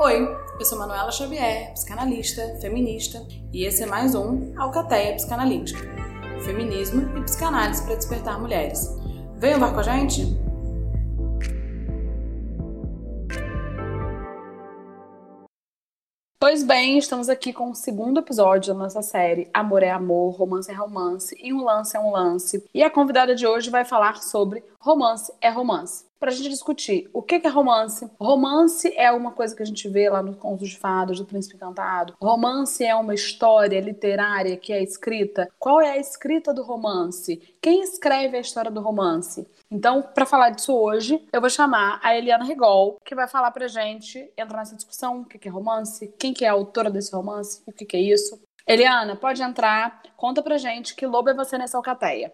Oi, eu sou Manuela Xavier, psicanalista, feminista, e esse é mais um Alcateia Psicanalítica. Feminismo e psicanálise para despertar mulheres. Vem ouvir com a gente? Pois bem, estamos aqui com o segundo episódio da nossa série Amor é Amor, Romance é Romance e Um Lance é um Lance. E a convidada de hoje vai falar sobre Romance é Romance para a gente discutir o que é romance. Romance é uma coisa que a gente vê lá no Contos de Fadas do Príncipe Encantado. Romance é uma história literária que é escrita. Qual é a escrita do romance? Quem escreve a história do romance? Então, para falar disso hoje, eu vou chamar a Eliana Rigol, que vai falar pra gente, entrar nessa discussão, o que é romance, quem que é a autora desse romance, o que é isso. Eliana, pode entrar, conta pra gente que lobo é você nessa alcateia.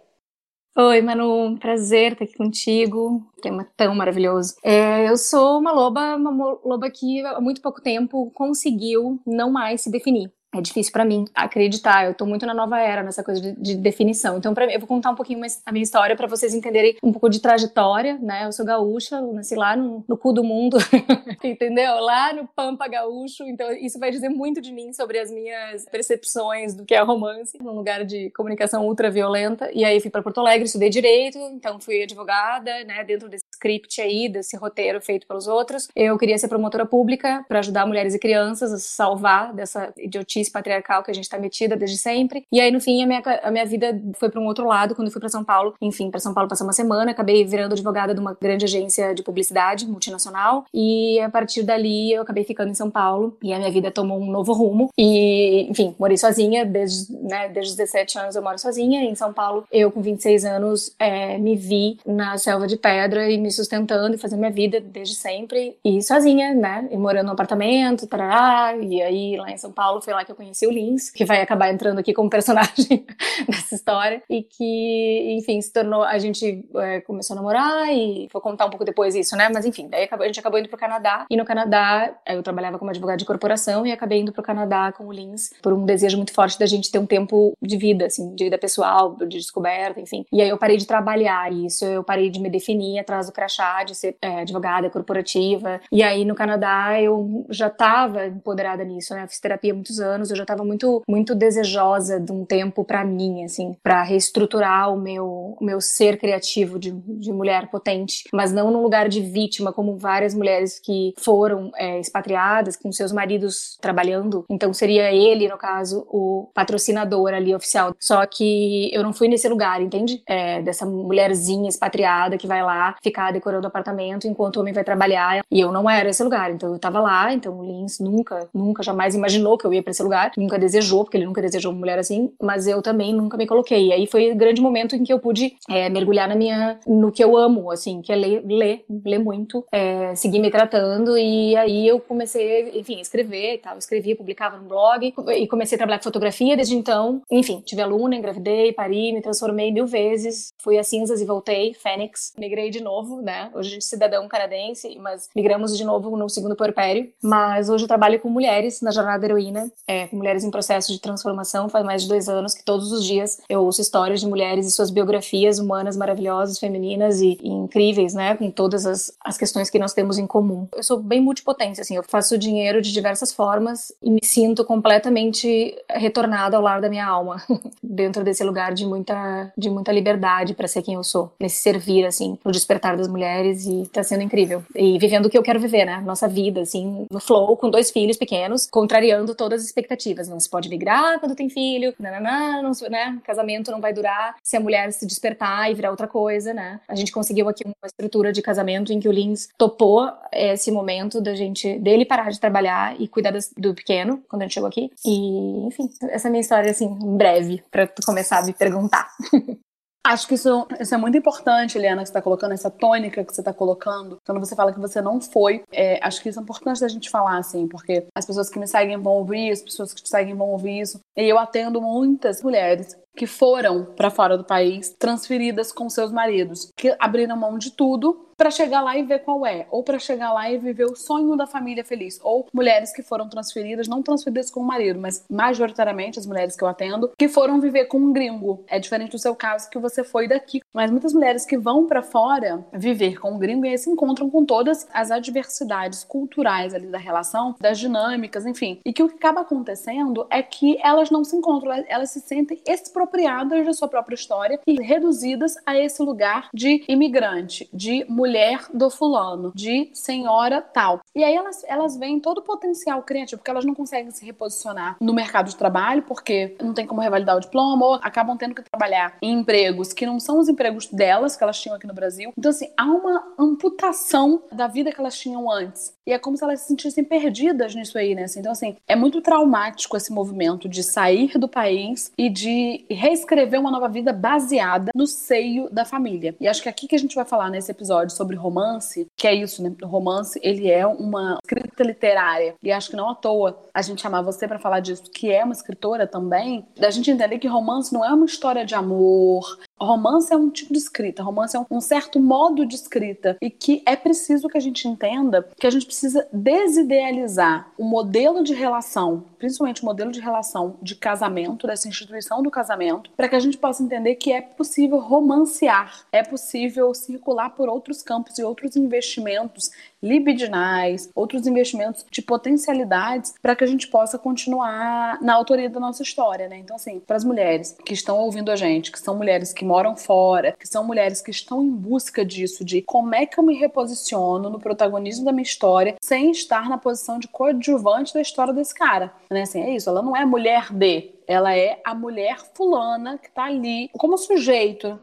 Oi, Manu, prazer estar aqui contigo. Tema tão maravilhoso. É, eu sou uma loba, uma loba que há muito pouco tempo conseguiu não mais se definir é difícil para mim acreditar. Eu tô muito na nova era, nessa coisa de, de definição. Então, pra, eu vou contar um pouquinho a minha história para vocês entenderem um pouco de trajetória, né? Eu sou gaúcha, nasci lá no, no cu do mundo, entendeu? Lá no Pampa Gaúcho. Então, isso vai dizer muito de mim sobre as minhas percepções do que é romance, num lugar de comunicação ultra violenta. E aí, fui para Porto Alegre, estudei direito, então fui advogada, né? Dentro desse script aí, desse roteiro feito pelos outros. Eu queria ser promotora pública para ajudar mulheres e crianças a salvar dessa idiotice patriarcal que a gente está metida desde sempre. E aí, no fim, a minha, a minha vida foi para um outro lado quando eu fui para São Paulo. Enfim, para São Paulo passar uma semana, acabei virando advogada de uma grande agência de publicidade multinacional. E a partir dali, eu acabei ficando em São Paulo e a minha vida tomou um novo rumo. E, enfim, morei sozinha desde, né, desde os 17 anos eu moro sozinha. Em São Paulo, eu com 26 anos é, me vi na selva de pedra e me sustentando e fazendo minha vida desde sempre. E sozinha, né? E morando no apartamento, tarará. E aí, lá em São Paulo, foi lá que eu conheci o Lins, que vai acabar entrando aqui como personagem nessa história, e que, enfim, se tornou. A gente é, começou a namorar e vou contar um pouco depois isso, né? Mas enfim, daí a gente acabou indo pro Canadá, e no Canadá eu trabalhava como advogada de corporação e acabei indo pro Canadá com o Lins por um desejo muito forte da gente ter um tempo de vida, assim, de vida pessoal, de descoberta, enfim. E aí eu parei de trabalhar isso, eu parei de me definir atrás do crachá, de ser é, advogada corporativa. E aí no Canadá eu já estava empoderada nisso, né? Eu fiz terapia há muitos anos eu já estava muito, muito desejosa de um tempo para mim, assim, para reestruturar o meu, o meu ser criativo de, de mulher potente, mas não num lugar de vítima, como várias mulheres que foram é, expatriadas com seus maridos trabalhando. Então seria ele, no caso, o patrocinador ali oficial. Só que eu não fui nesse lugar, entende? É, dessa mulherzinha expatriada que vai lá ficar decorando o apartamento enquanto o homem vai trabalhar. E eu não era esse lugar. Então eu tava lá, então o Lins nunca, nunca jamais imaginou que eu ia para esse lugar nunca desejou, porque ele nunca desejou uma mulher assim, mas eu também nunca me coloquei. E aí foi o grande momento em que eu pude é, mergulhar na minha, no que eu amo, assim, que é ler, ler, ler muito, é, seguir me tratando, e aí eu comecei, enfim, a escrever e tal, escrevia, publicava no blog, e comecei a trabalhar com fotografia desde então, enfim, tive aluna, engravidei, pari, me transformei mil vezes, fui a cinzas e voltei, Fênix, migrei de novo, né, hoje a gente é cidadão canadense, mas migramos de novo no segundo puerpério, mas hoje eu trabalho com mulheres na jornada heroína, é, com mulheres em processo de transformação faz mais de dois anos que todos os dias eu ouço histórias de mulheres e suas biografias humanas maravilhosas, femininas e, e incríveis, né? Com todas as, as questões que nós temos em comum. Eu sou bem multipotência, assim, eu faço dinheiro de diversas formas e me sinto completamente retornada ao lar da minha alma, dentro desse lugar de muita, de muita liberdade para ser quem eu sou, nesse servir, assim, no despertar das mulheres e tá sendo incrível. E vivendo o que eu quero viver, né? Nossa vida, assim, no flow, com dois filhos pequenos, contrariando todas as expectativas. Não se pode migrar quando tem filho, nananã, não, né? Casamento não vai durar se a mulher se despertar e virar outra coisa, né? A gente conseguiu aqui uma estrutura de casamento em que o Lins topou esse momento da gente, dele parar de trabalhar e cuidar do pequeno, quando a gente chegou aqui. E, enfim, essa é a minha história, assim, breve, pra tu começar a me perguntar. Acho que isso, isso é muito importante, Eliana, que você está colocando, essa tônica que você está colocando. Quando você fala que você não foi, é, acho que isso é importante da gente falar, assim, porque as pessoas que me seguem vão ouvir, as pessoas que te seguem vão ouvir isso. E eu atendo muitas mulheres que foram para fora do país, transferidas com seus maridos, que abriram mão de tudo para chegar lá e ver qual é, ou para chegar lá e viver o sonho da família feliz, ou mulheres que foram transferidas, não transferidas com o marido, mas majoritariamente as mulheres que eu atendo, que foram viver com um gringo. É diferente do seu caso que você foi daqui, mas muitas mulheres que vão para fora viver com um gringo e aí se encontram com todas as adversidades culturais ali da relação, das dinâmicas, enfim. E que o que acaba acontecendo é que elas não se encontram, elas se sentem expropriadas da sua própria história e reduzidas a esse lugar de imigrante, de mulher do fulano, de senhora tal. E aí elas, elas veem todo o potencial criativo, porque elas não conseguem se reposicionar no mercado de trabalho, porque não tem como revalidar o diploma, ou acabam tendo que trabalhar em empregos que não são os empregos delas, que elas tinham aqui no Brasil. Então, assim, há uma amputação da vida que elas tinham antes. E é como se elas se sentissem perdidas nisso aí, né? Então, assim, é muito traumático esse movimento de sair do país e de reescrever uma nova vida baseada no seio da família. E acho que é aqui que a gente vai falar nesse episódio sobre romance, que é isso, né? O romance, ele é uma escrita literária. E acho que não à toa a gente chamar você para falar disso, que é uma escritora também, da gente entender que romance não é uma história de amor, Romance é um tipo de escrita, romance é um, certo modo de escrita e que é preciso que a gente entenda que a gente precisa desidealizar o modelo de relação, principalmente o modelo de relação de casamento, dessa instituição do casamento, para que a gente possa entender que é possível romancear, é possível circular por outros campos e outros investimentos libidinais, outros investimentos de potencialidades para que a gente possa continuar na autoria da nossa história, né? Então, assim, para as mulheres que estão ouvindo a gente, que são mulheres que moram fora, que são mulheres que estão em busca disso, de como é que eu me reposiciono no protagonismo da minha história sem estar na posição de coadjuvante da história desse cara, né? Assim, é isso, ela não é mulher de, ela é a mulher fulana que tá ali como sujeito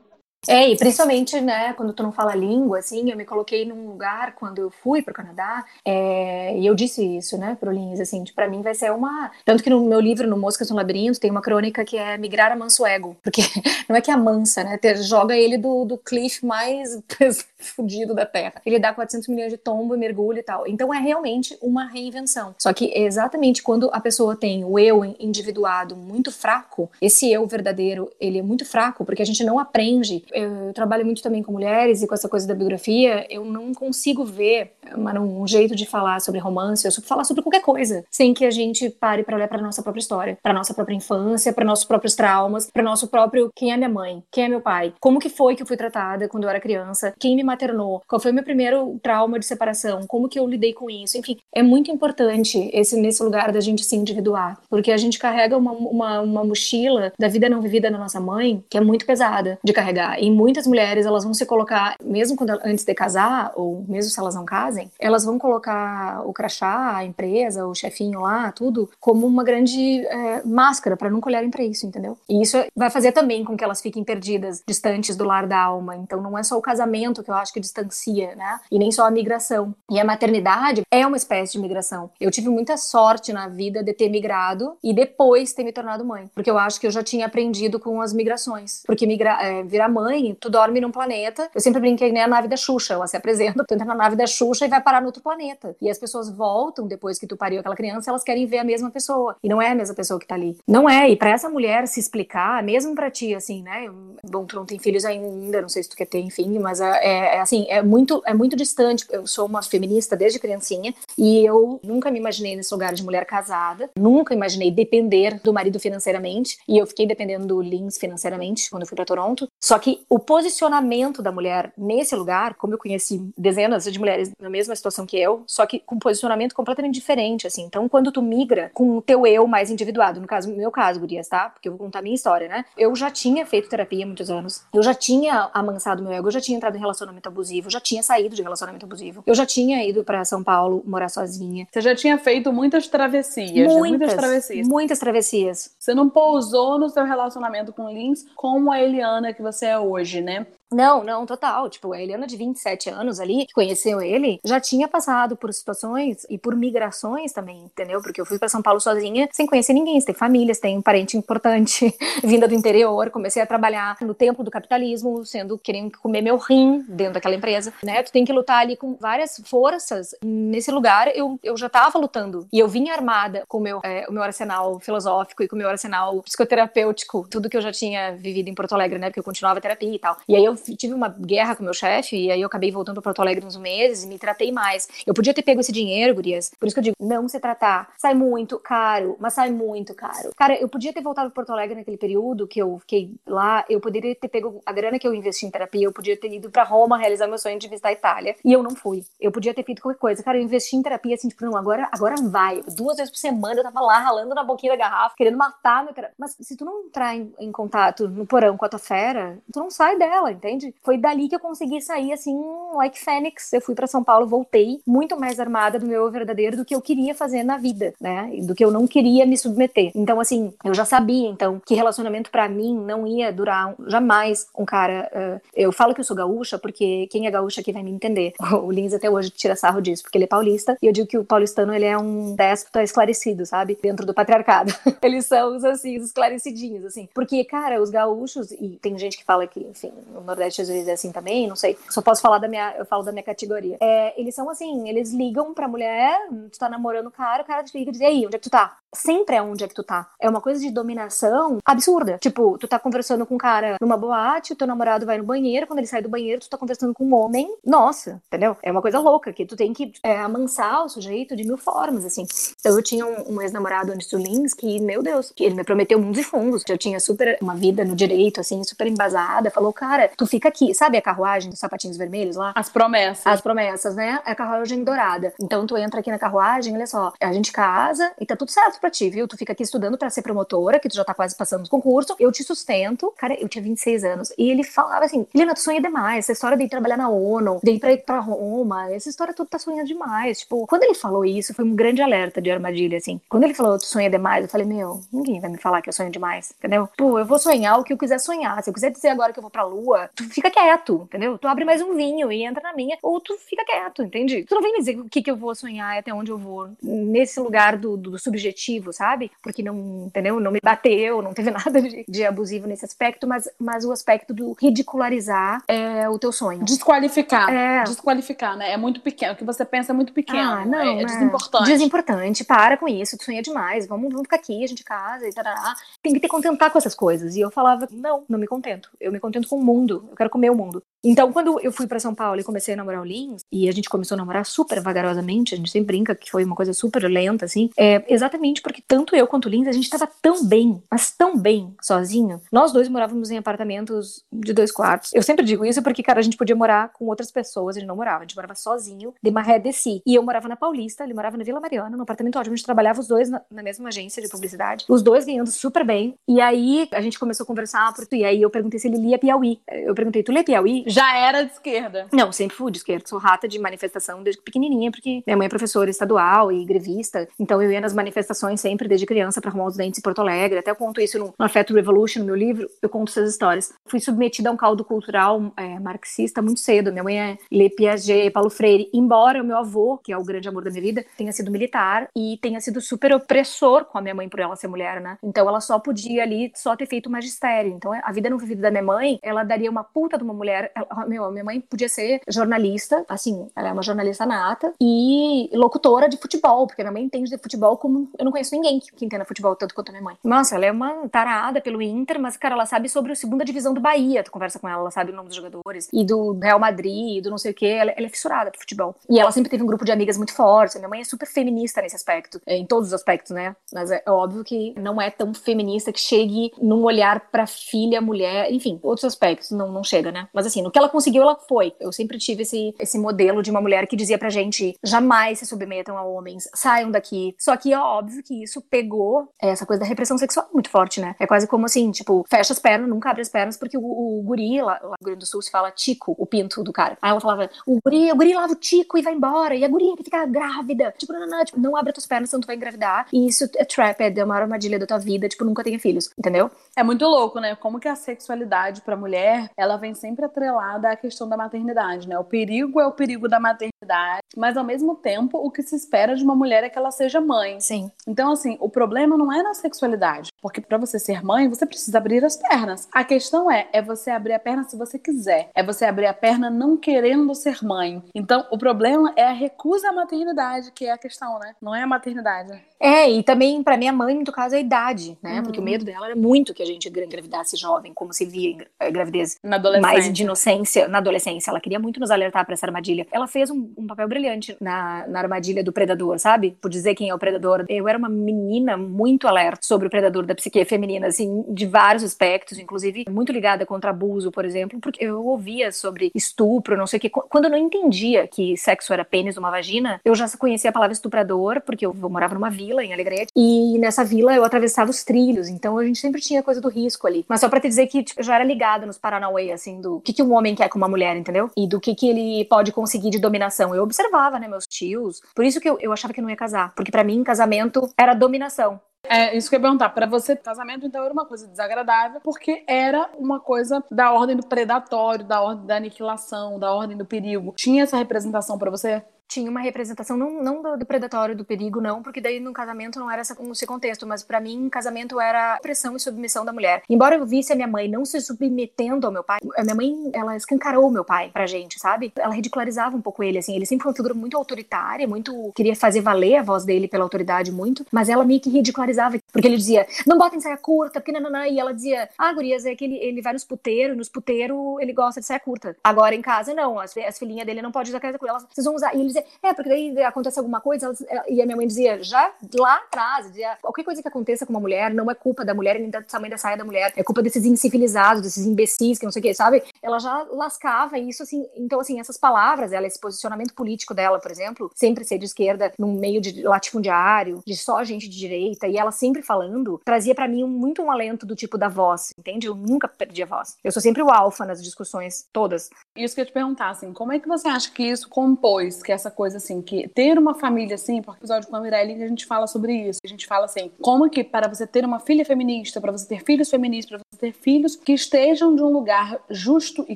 é, e principalmente, né, quando tu não fala língua, assim, eu me coloquei num lugar quando eu fui para o Canadá, é, e eu disse isso, né, pro Lins, assim, para mim vai ser uma... Tanto que no meu livro, no Moscas no Labirinto, tem uma crônica que é migrar a manso ego, porque não é que é a mansa, né, joga ele do, do cliff mais fudido da Terra. Ele dá 400 milhões de tombo e mergulho e tal. Então é realmente uma reinvenção. Só que exatamente quando a pessoa tem o eu individuado muito fraco, esse eu verdadeiro, ele é muito fraco, porque a gente não aprende eu trabalho muito também com mulheres e com essa coisa da biografia, eu não consigo ver um jeito de falar sobre romance, ou falar sobre qualquer coisa, sem que a gente pare para olhar para nossa própria história, para nossa própria infância, para nossos próprios traumas, para nosso próprio quem é minha mãe, quem é meu pai, como que foi que eu fui tratada quando eu era criança, quem me maternou, qual foi o meu primeiro trauma de separação, como que eu lidei com isso, enfim, é muito importante esse nesse lugar da gente se individuar, porque a gente carrega uma, uma, uma mochila da vida não vivida da nossa mãe que é muito pesada de carregar e muitas mulheres elas vão se colocar, mesmo quando, antes de casar, ou mesmo se elas não casem, elas vão colocar o crachá, a empresa, o chefinho lá, tudo, como uma grande é, máscara para nunca olharem para isso, entendeu? E isso vai fazer também com que elas fiquem perdidas, distantes do lar da alma. Então não é só o casamento que eu acho que distancia, né? E nem só a migração. E a maternidade é uma espécie de migração. Eu tive muita sorte na vida de ter migrado e depois ter me tornado mãe, porque eu acho que eu já tinha aprendido com as migrações. Porque migra é, virar mãe mãe, tu dorme num planeta. Eu sempre brinquei nem a nave da Xuxa. Ela se apresenta, tu entra na nave da Xuxa e vai parar no outro planeta. E as pessoas voltam depois que tu pariu aquela criança, elas querem ver a mesma pessoa. E não é a mesma pessoa que tá ali. Não é. E para essa mulher se explicar, mesmo para ti, assim, né? Bom, tu não tem filhos ainda, não sei se tu quer ter, enfim, mas é, é, assim, é muito, é muito distante. Eu sou uma feminista desde criancinha e eu nunca me imaginei nesse lugar de mulher casada, nunca imaginei depender do marido financeiramente. E eu fiquei dependendo do Lins financeiramente quando eu fui para Toronto. Só que o posicionamento da mulher nesse lugar, como eu conheci dezenas de mulheres na mesma situação que eu, só que com posicionamento completamente diferente, assim. Então, quando tu migra com o teu eu mais individuado, no caso, no meu caso, Gurias, tá? Porque eu vou contar a minha história, né? Eu já tinha feito terapia há muitos anos, eu já tinha amansado meu ego, eu já tinha entrado em relacionamento abusivo, eu já tinha saído de relacionamento abusivo, eu já tinha ido para São Paulo morar sozinha. Você já tinha feito muitas travessias, muitas, muitas travessias. Muitas travessias. Você não pousou no seu relacionamento com Lins como a Eliana que você é hoje hoje, né? Não, não, total. Tipo, a Eliana de 27 anos ali, que conheceu ele, já tinha passado por situações e por migrações também, entendeu? Porque eu fui para São Paulo sozinha, sem conhecer ninguém. Famílias, tem um parente importante, vinda do interior. Comecei a trabalhar no templo do capitalismo, sendo querendo comer meu rim dentro daquela empresa, né? Tu tem que lutar ali com várias forças. Nesse lugar, eu, eu já tava lutando. E eu vinha armada com meu, é, o meu arsenal filosófico e com o meu arsenal psicoterapêutico, tudo que eu já tinha vivido em Porto Alegre, né? Porque eu continuava terapia e tal. E aí eu tive uma guerra com meu chefe, e aí eu acabei voltando para Porto Alegre uns meses e me tratei mais. Eu podia ter pego esse dinheiro, gurias. Por isso que eu digo, não se tratar. Sai muito caro, mas sai muito caro. Cara, eu podia ter voltado para Porto Alegre naquele período que eu fiquei lá, eu poderia ter pego a grana que eu investi em terapia, eu podia ter ido para Roma realizar meu sonho de visitar a Itália. E eu não fui. Eu podia ter feito qualquer coisa. Cara, eu investi em terapia assim, tipo, não, agora, agora vai. Duas vezes por semana eu tava lá ralando na boquinha da garrafa, querendo matar meu terapia. Mas se tu não entrar em, em contato no porão com a tua fera, tu não sai dela, entende? Foi dali que eu consegui sair assim, like Fênix. Eu fui para São Paulo, voltei muito mais armada do meu verdadeiro do que eu queria fazer na vida, né? Do que eu não queria me submeter. Então, assim, eu já sabia, então, que relacionamento para mim não ia durar jamais um cara. Uh, eu falo que eu sou gaúcha porque quem é gaúcha aqui vai me entender. O Lins até hoje tira sarro disso, porque ele é paulista e eu digo que o paulistano ele é um déspota esclarecido, sabe? Dentro do patriarcado. Eles são assim, os esclarecidinhos, assim. Porque, cara, os gaúchos, e tem gente que fala que, enfim, no Nordeste às vezes é assim também, não sei. Só posso falar da minha, eu falo da minha categoria. É, eles são assim, eles ligam pra mulher, tu tá namorando o cara, o cara te liga e diz, e aí, onde é que tu tá? Sempre é onde é que tu tá. É uma coisa de dominação absurda. Tipo, tu tá conversando com um cara numa boate, o teu namorado vai no banheiro, quando ele sai do banheiro, tu tá conversando com um homem. Nossa, entendeu? É uma coisa louca, que tu tem que é, amansar o sujeito de mil formas, assim. Então eu tinha um, um ex-namorado antes do Lins que, meu Deus, ele me prometeu mundos e fundos. Eu tinha super uma vida no direito, assim, super embasada. Falou, cara, tu fica aqui. Sabe a carruagem dos sapatinhos vermelhos lá? As promessas. As promessas, né? É a carruagem dourada. Então tu entra aqui na carruagem, olha só, a gente casa e tá tudo certo pra ti, viu? Tu fica aqui estudando pra ser promotora, que tu já tá quase passando no concurso. Eu te sustento. Cara, eu tinha 26 anos. E ele falava assim, Helena, tu sonha demais. Essa história de ir trabalhar na ONU, de ir pra, ir pra Roma, essa história tudo tá sonhando demais. Tipo, quando ele falou isso, foi um grande alerta de armadilha, assim. Quando ele falou, tu sonha demais, eu falei, meu, ninguém vai me falar que eu sonho demais, entendeu? Pô, eu vou sonhar o que eu quiser sonhar. Se eu quiser dizer agora que eu vou pra lua, tu fica quieto, entendeu? Tu abre mais um vinho e entra na minha, ou tu fica quieto, entende? Tu não vem me dizer o que, que eu vou sonhar e até onde eu vou. Nesse lugar do, do subjetivo, sabe? Porque não, entendeu? Não me bateu, não teve nada de, de abusivo nesse aspecto, mas, mas o aspecto do ridicularizar é o teu sonho. Desqualificar. É. Desqualificar, né? É muito pequeno. O que você pensa é muito pequeno. Ah, não, é, é desimportante. Desimportante. Para com isso. Tu sonha demais. Vamos, vamos ficar aqui, a gente casa e tarará. Tem que te contentar com essas coisas. E eu falava, não, não me contento. Eu me contento com o mundo. Eu quero comer o mundo. Então, quando eu fui para São Paulo e comecei a namorar o Lins, e a gente começou a namorar super vagarosamente, a gente sempre brinca que foi uma coisa super lenta, assim, é exatamente porque tanto eu quanto o Lins, a gente tava tão bem, mas tão bem sozinho. Nós dois morávamos em apartamentos de dois quartos. Eu sempre digo isso porque, cara, a gente podia morar com outras pessoas, a gente não morava, a gente morava sozinho, de Maré de Si. E eu morava na Paulista, ele morava na Vila Mariana, num apartamento ótimo, a gente trabalhava os dois na, na mesma agência de publicidade, os dois ganhando super bem. E aí a gente começou a conversar, e aí eu perguntei se ele lia Piauí. Eu perguntei, tu lê Piauí? Já era de esquerda. Não, sempre fui de esquerda. Sou rata de manifestação desde pequenininha, porque minha mãe é professora estadual e grevista. Então eu ia nas manifestações sempre desde criança para arrumar os dentes em Porto Alegre. Até eu conto isso no, no Afeto Revolution, no meu livro. Eu conto essas histórias. Fui submetida a um caldo cultural é, marxista muito cedo. Minha mãe é Lê Piaget, Paulo Freire. Embora o meu avô, que é o grande amor da minha vida, tenha sido militar e tenha sido super opressor com a minha mãe por ela ser mulher, né? Então ela só podia ali só ter feito magistério. Então a vida não vivida da minha mãe, ela daria uma puta de uma mulher. Meu, minha mãe podia ser jornalista, assim, ela é uma jornalista nata e locutora de futebol, porque minha mãe entende de futebol como eu não conheço ninguém que, que entenda futebol tanto quanto a minha mãe. Nossa, ela é uma tarada pelo Inter, mas, cara, ela sabe sobre a segunda divisão do Bahia. Tu conversa com ela, ela sabe o nome dos jogadores e do Real Madrid, e do não sei o que. Ela, ela, é fissurada por futebol. E ela sempre teve um grupo de amigas muito forte. Minha mãe é super feminista nesse aspecto, é, em todos os aspectos, né? Mas é óbvio que não é tão feminista que chegue num olhar pra filha, mulher, enfim, outros aspectos não, não chega, né? Mas assim, no que ela conseguiu, ela foi. Eu sempre tive esse, esse modelo de uma mulher que dizia pra gente: jamais se submetam a homens, saiam daqui. Só que é óbvio que isso pegou essa coisa da repressão sexual muito forte, né? É quase como assim, tipo, fecha as pernas, nunca abre as pernas, porque o, o guri, lá, lá no Grande do Sul, se fala tico, o pinto do cara. Aí ela falava: o guri, o guri lava o tico e vai embora, e a guria que fica grávida. Tipo, não, não, não, tipo, não abre as tuas pernas, senão tu vai engravidar. E isso é trap, é uma armadilha da tua vida, tipo, nunca tenha filhos, entendeu? É muito louco, né? Como que a sexualidade pra mulher, ela vem sempre atrelada atrelada à questão da maternidade, né? O perigo é o perigo da maternidade, mas ao mesmo tempo o que se espera de uma mulher é que ela seja mãe. Sim. Então, assim, o problema não é na sexualidade, porque para você ser mãe, você precisa abrir as pernas. A questão é, é você abrir a perna se você quiser, é você abrir a perna não querendo ser mãe. Então, o problema é a recusa à maternidade, que é a questão, né? Não é a maternidade. É, e também para minha mãe, no caso, é a idade, né? Uhum. Porque o medo dela era muito que a gente engravidasse jovem, como se via a gravidez na adolescência. mais de inocência na adolescência. Ela queria muito nos alertar para essa armadilha. Ela fez um, um papel brilhante na, na armadilha do predador, sabe? Por dizer quem é o predador. Eu era uma menina muito alerta sobre o predador da psique feminina, assim, de vários aspectos, inclusive muito ligada contra abuso, por exemplo, porque eu ouvia sobre estupro, não sei o que. Quando eu não entendia que sexo era pênis uma vagina, eu já conhecia a palavra estuprador, porque eu morava numa vila em Alegrete, e nessa vila eu atravessava os trilhos, então a gente sempre tinha coisa do risco ali. Mas só pra te dizer que tipo, eu já era ligada nos Paranauê, assim, do que, que um homem quer com uma mulher, entendeu? E do que, que ele pode conseguir de dominação. Eu observava, né, meus tios. Por isso que eu, eu achava que não ia casar. Porque para mim, casamento era dominação. É, isso que eu ia perguntar. Pra você, casamento, então, era uma coisa desagradável, porque era uma coisa da ordem do predatório, da ordem da aniquilação, da ordem do perigo. Tinha essa representação para você? Tinha uma representação, não, não do, do, predatório, do perigo, não, porque daí no casamento não era esse contexto, mas para mim, casamento era pressão e submissão da mulher. Embora eu visse a minha mãe não se submetendo ao meu pai, a minha mãe, ela escancarou meu pai pra gente, sabe? Ela ridicularizava um pouco ele, assim, ele sempre foi uma figura muito autoritária, muito, queria fazer valer a voz dele pela autoridade muito, mas ela meio que ridicularizava, porque ele dizia, não bota em saia curta, porque nananã, e ela dizia, ah, gurias, é que ele, ele vai nos puteiros, nos puteiros ele gosta de saia curta. Agora em casa, não, as, as filhinhas dele não podem usar saia curta, elas, vocês vão usar, e ele dizia, é, porque daí acontece alguma coisa, e a minha mãe dizia, já lá atrás, dizia, qualquer coisa que aconteça com uma mulher não é culpa da mulher nem do tamanho da saia da mulher, é culpa desses incivilizados, desses imbecis, que não sei o que, sabe? Ela já lascava isso, assim, então, assim, essas palavras, ela, esse posicionamento político dela, por exemplo, sempre ser de esquerda, num meio de latifundiário, de só gente de direita, e ela sempre falando, trazia para mim muito um alento do tipo da voz, entende? Eu nunca perdi a voz. Eu sou sempre o alfa nas discussões, todas. Isso que eu te perguntar, assim, como é que você acha que isso compôs, que essa coisa, assim, que ter uma família, assim, porque o episódio com a Mirelle a gente fala sobre isso, a gente fala assim, como que para você ter uma filha feminista, para você ter filhos feministas, para você ter filhos que estejam de um lugar justo e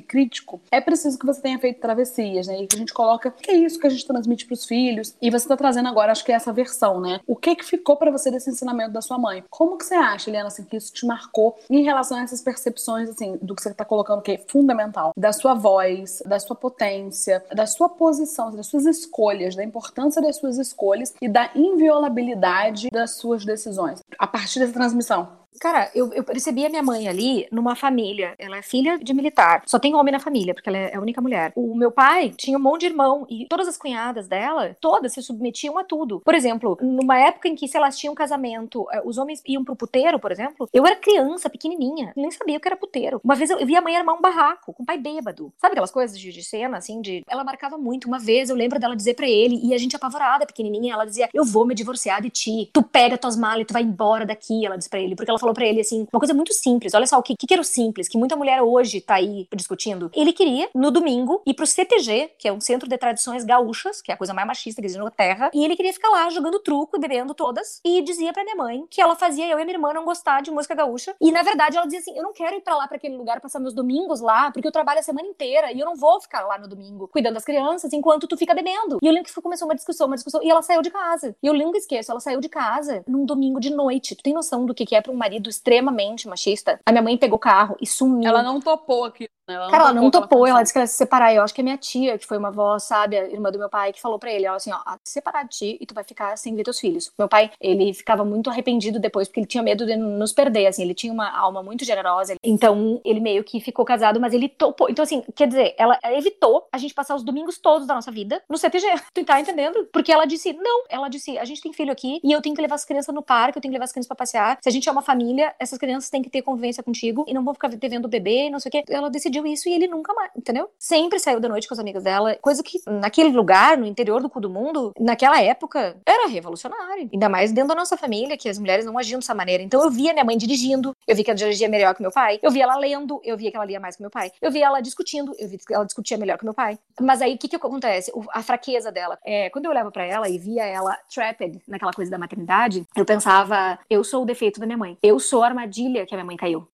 crítico, é preciso que você tenha feito travessias, né? E que a gente coloca, que é isso que a gente transmite para os filhos, e você tá trazendo agora, acho que é essa versão, né? O que que ficou para você desse ensinamento da sua mãe? Como que você acha, Eliana, assim, que isso te marcou em relação a essas percepções, assim, do que você tá colocando, que é fundamental, da sua voz, da sua potência, da sua posição, das suas escolhas, da importância das suas escolhas e da inviolabilidade das suas decisões a partir dessa transmissão? Cara, eu, eu percebi a minha mãe ali numa família. Ela é filha de militar. Só tem homem na família, porque ela é a única mulher. O meu pai tinha um monte de irmão e todas as cunhadas dela, todas se submetiam a tudo. Por exemplo, numa época em que, se elas tinham casamento, eh, os homens iam pro puteiro, por exemplo, eu era criança, pequenininha, nem sabia o que era puteiro. Uma vez eu, eu vi a mãe armar um barraco com o pai bêbado. Sabe aquelas coisas de, de cena, assim, de. Ela marcava muito. Uma vez eu lembro dela dizer para ele, e a gente apavorada, pequenininha, ela dizia: Eu vou me divorciar de ti. Tu pega tuas malas e tu vai embora daqui. Ela disse pra ele, porque ela falou para ele assim, uma coisa muito simples. Olha só o que, que era o simples, que muita mulher hoje tá aí discutindo. Ele queria, no domingo, ir pro CTG, que é um centro de tradições gaúchas, que é a coisa mais machista que existe na Terra, e ele queria ficar lá jogando truco e bebendo todas, e dizia pra minha mãe que ela fazia eu e minha irmã não gostar de música gaúcha. E na verdade ela dizia assim: eu não quero ir para lá para aquele lugar passar meus domingos lá, porque eu trabalho a semana inteira e eu não vou ficar lá no domingo cuidando das crianças enquanto tu fica bebendo. E eu lembro que começou uma discussão, uma discussão, e ela saiu de casa. E eu nunca esqueço, ela saiu de casa num domingo de noite. Tu tem noção do que é para um marido extremamente machista? A minha mãe pegou o carro e sumiu. Ela não topou aqui. Né? Ela Cara, ela não topou, ela disse que ela ia se separar. Eu acho que é minha tia, que foi uma avó sábia, irmã do meu pai, que falou para ele, ela assim, ó, se separar de ti e tu vai ficar sem ver teus filhos. Meu pai, ele ficava muito arrependido depois, porque ele tinha medo de nos perder, assim, ele tinha uma alma muito generosa. Então, ele meio que ficou casado, mas ele topou. Então, assim, quer dizer, ela evitou a gente passar os domingos todos da nossa vida no CTG. Tu tá entendendo? Porque ela disse, não, ela disse, a gente tem filho aqui e eu tenho que levar as crianças no parque, eu tenho que levar as crianças pra passear. Se a gente é uma família, essas crianças têm que ter convivência contigo e não vão ficar devendo o bebê, não sei o quê. Ela decidiu isso e ele nunca mais, entendeu? Sempre saiu da noite com as amigas dela, coisa que naquele lugar, no interior do cu do mundo, naquela época, era revolucionário. Ainda mais dentro da nossa família, que as mulheres não agiam dessa maneira. Então eu via minha mãe dirigindo, eu vi que ela dirigia melhor que meu pai, eu via ela lendo, eu via que ela lia mais que meu pai, eu via ela discutindo, eu vi que ela discutia melhor que meu pai. Mas aí o que que acontece? A fraqueza dela. É, quando eu olhava para ela e via ela trapped naquela coisa da maternidade, eu pensava, eu sou o defeito da minha mãe. Eu sou a armadilha que a minha mãe caiu.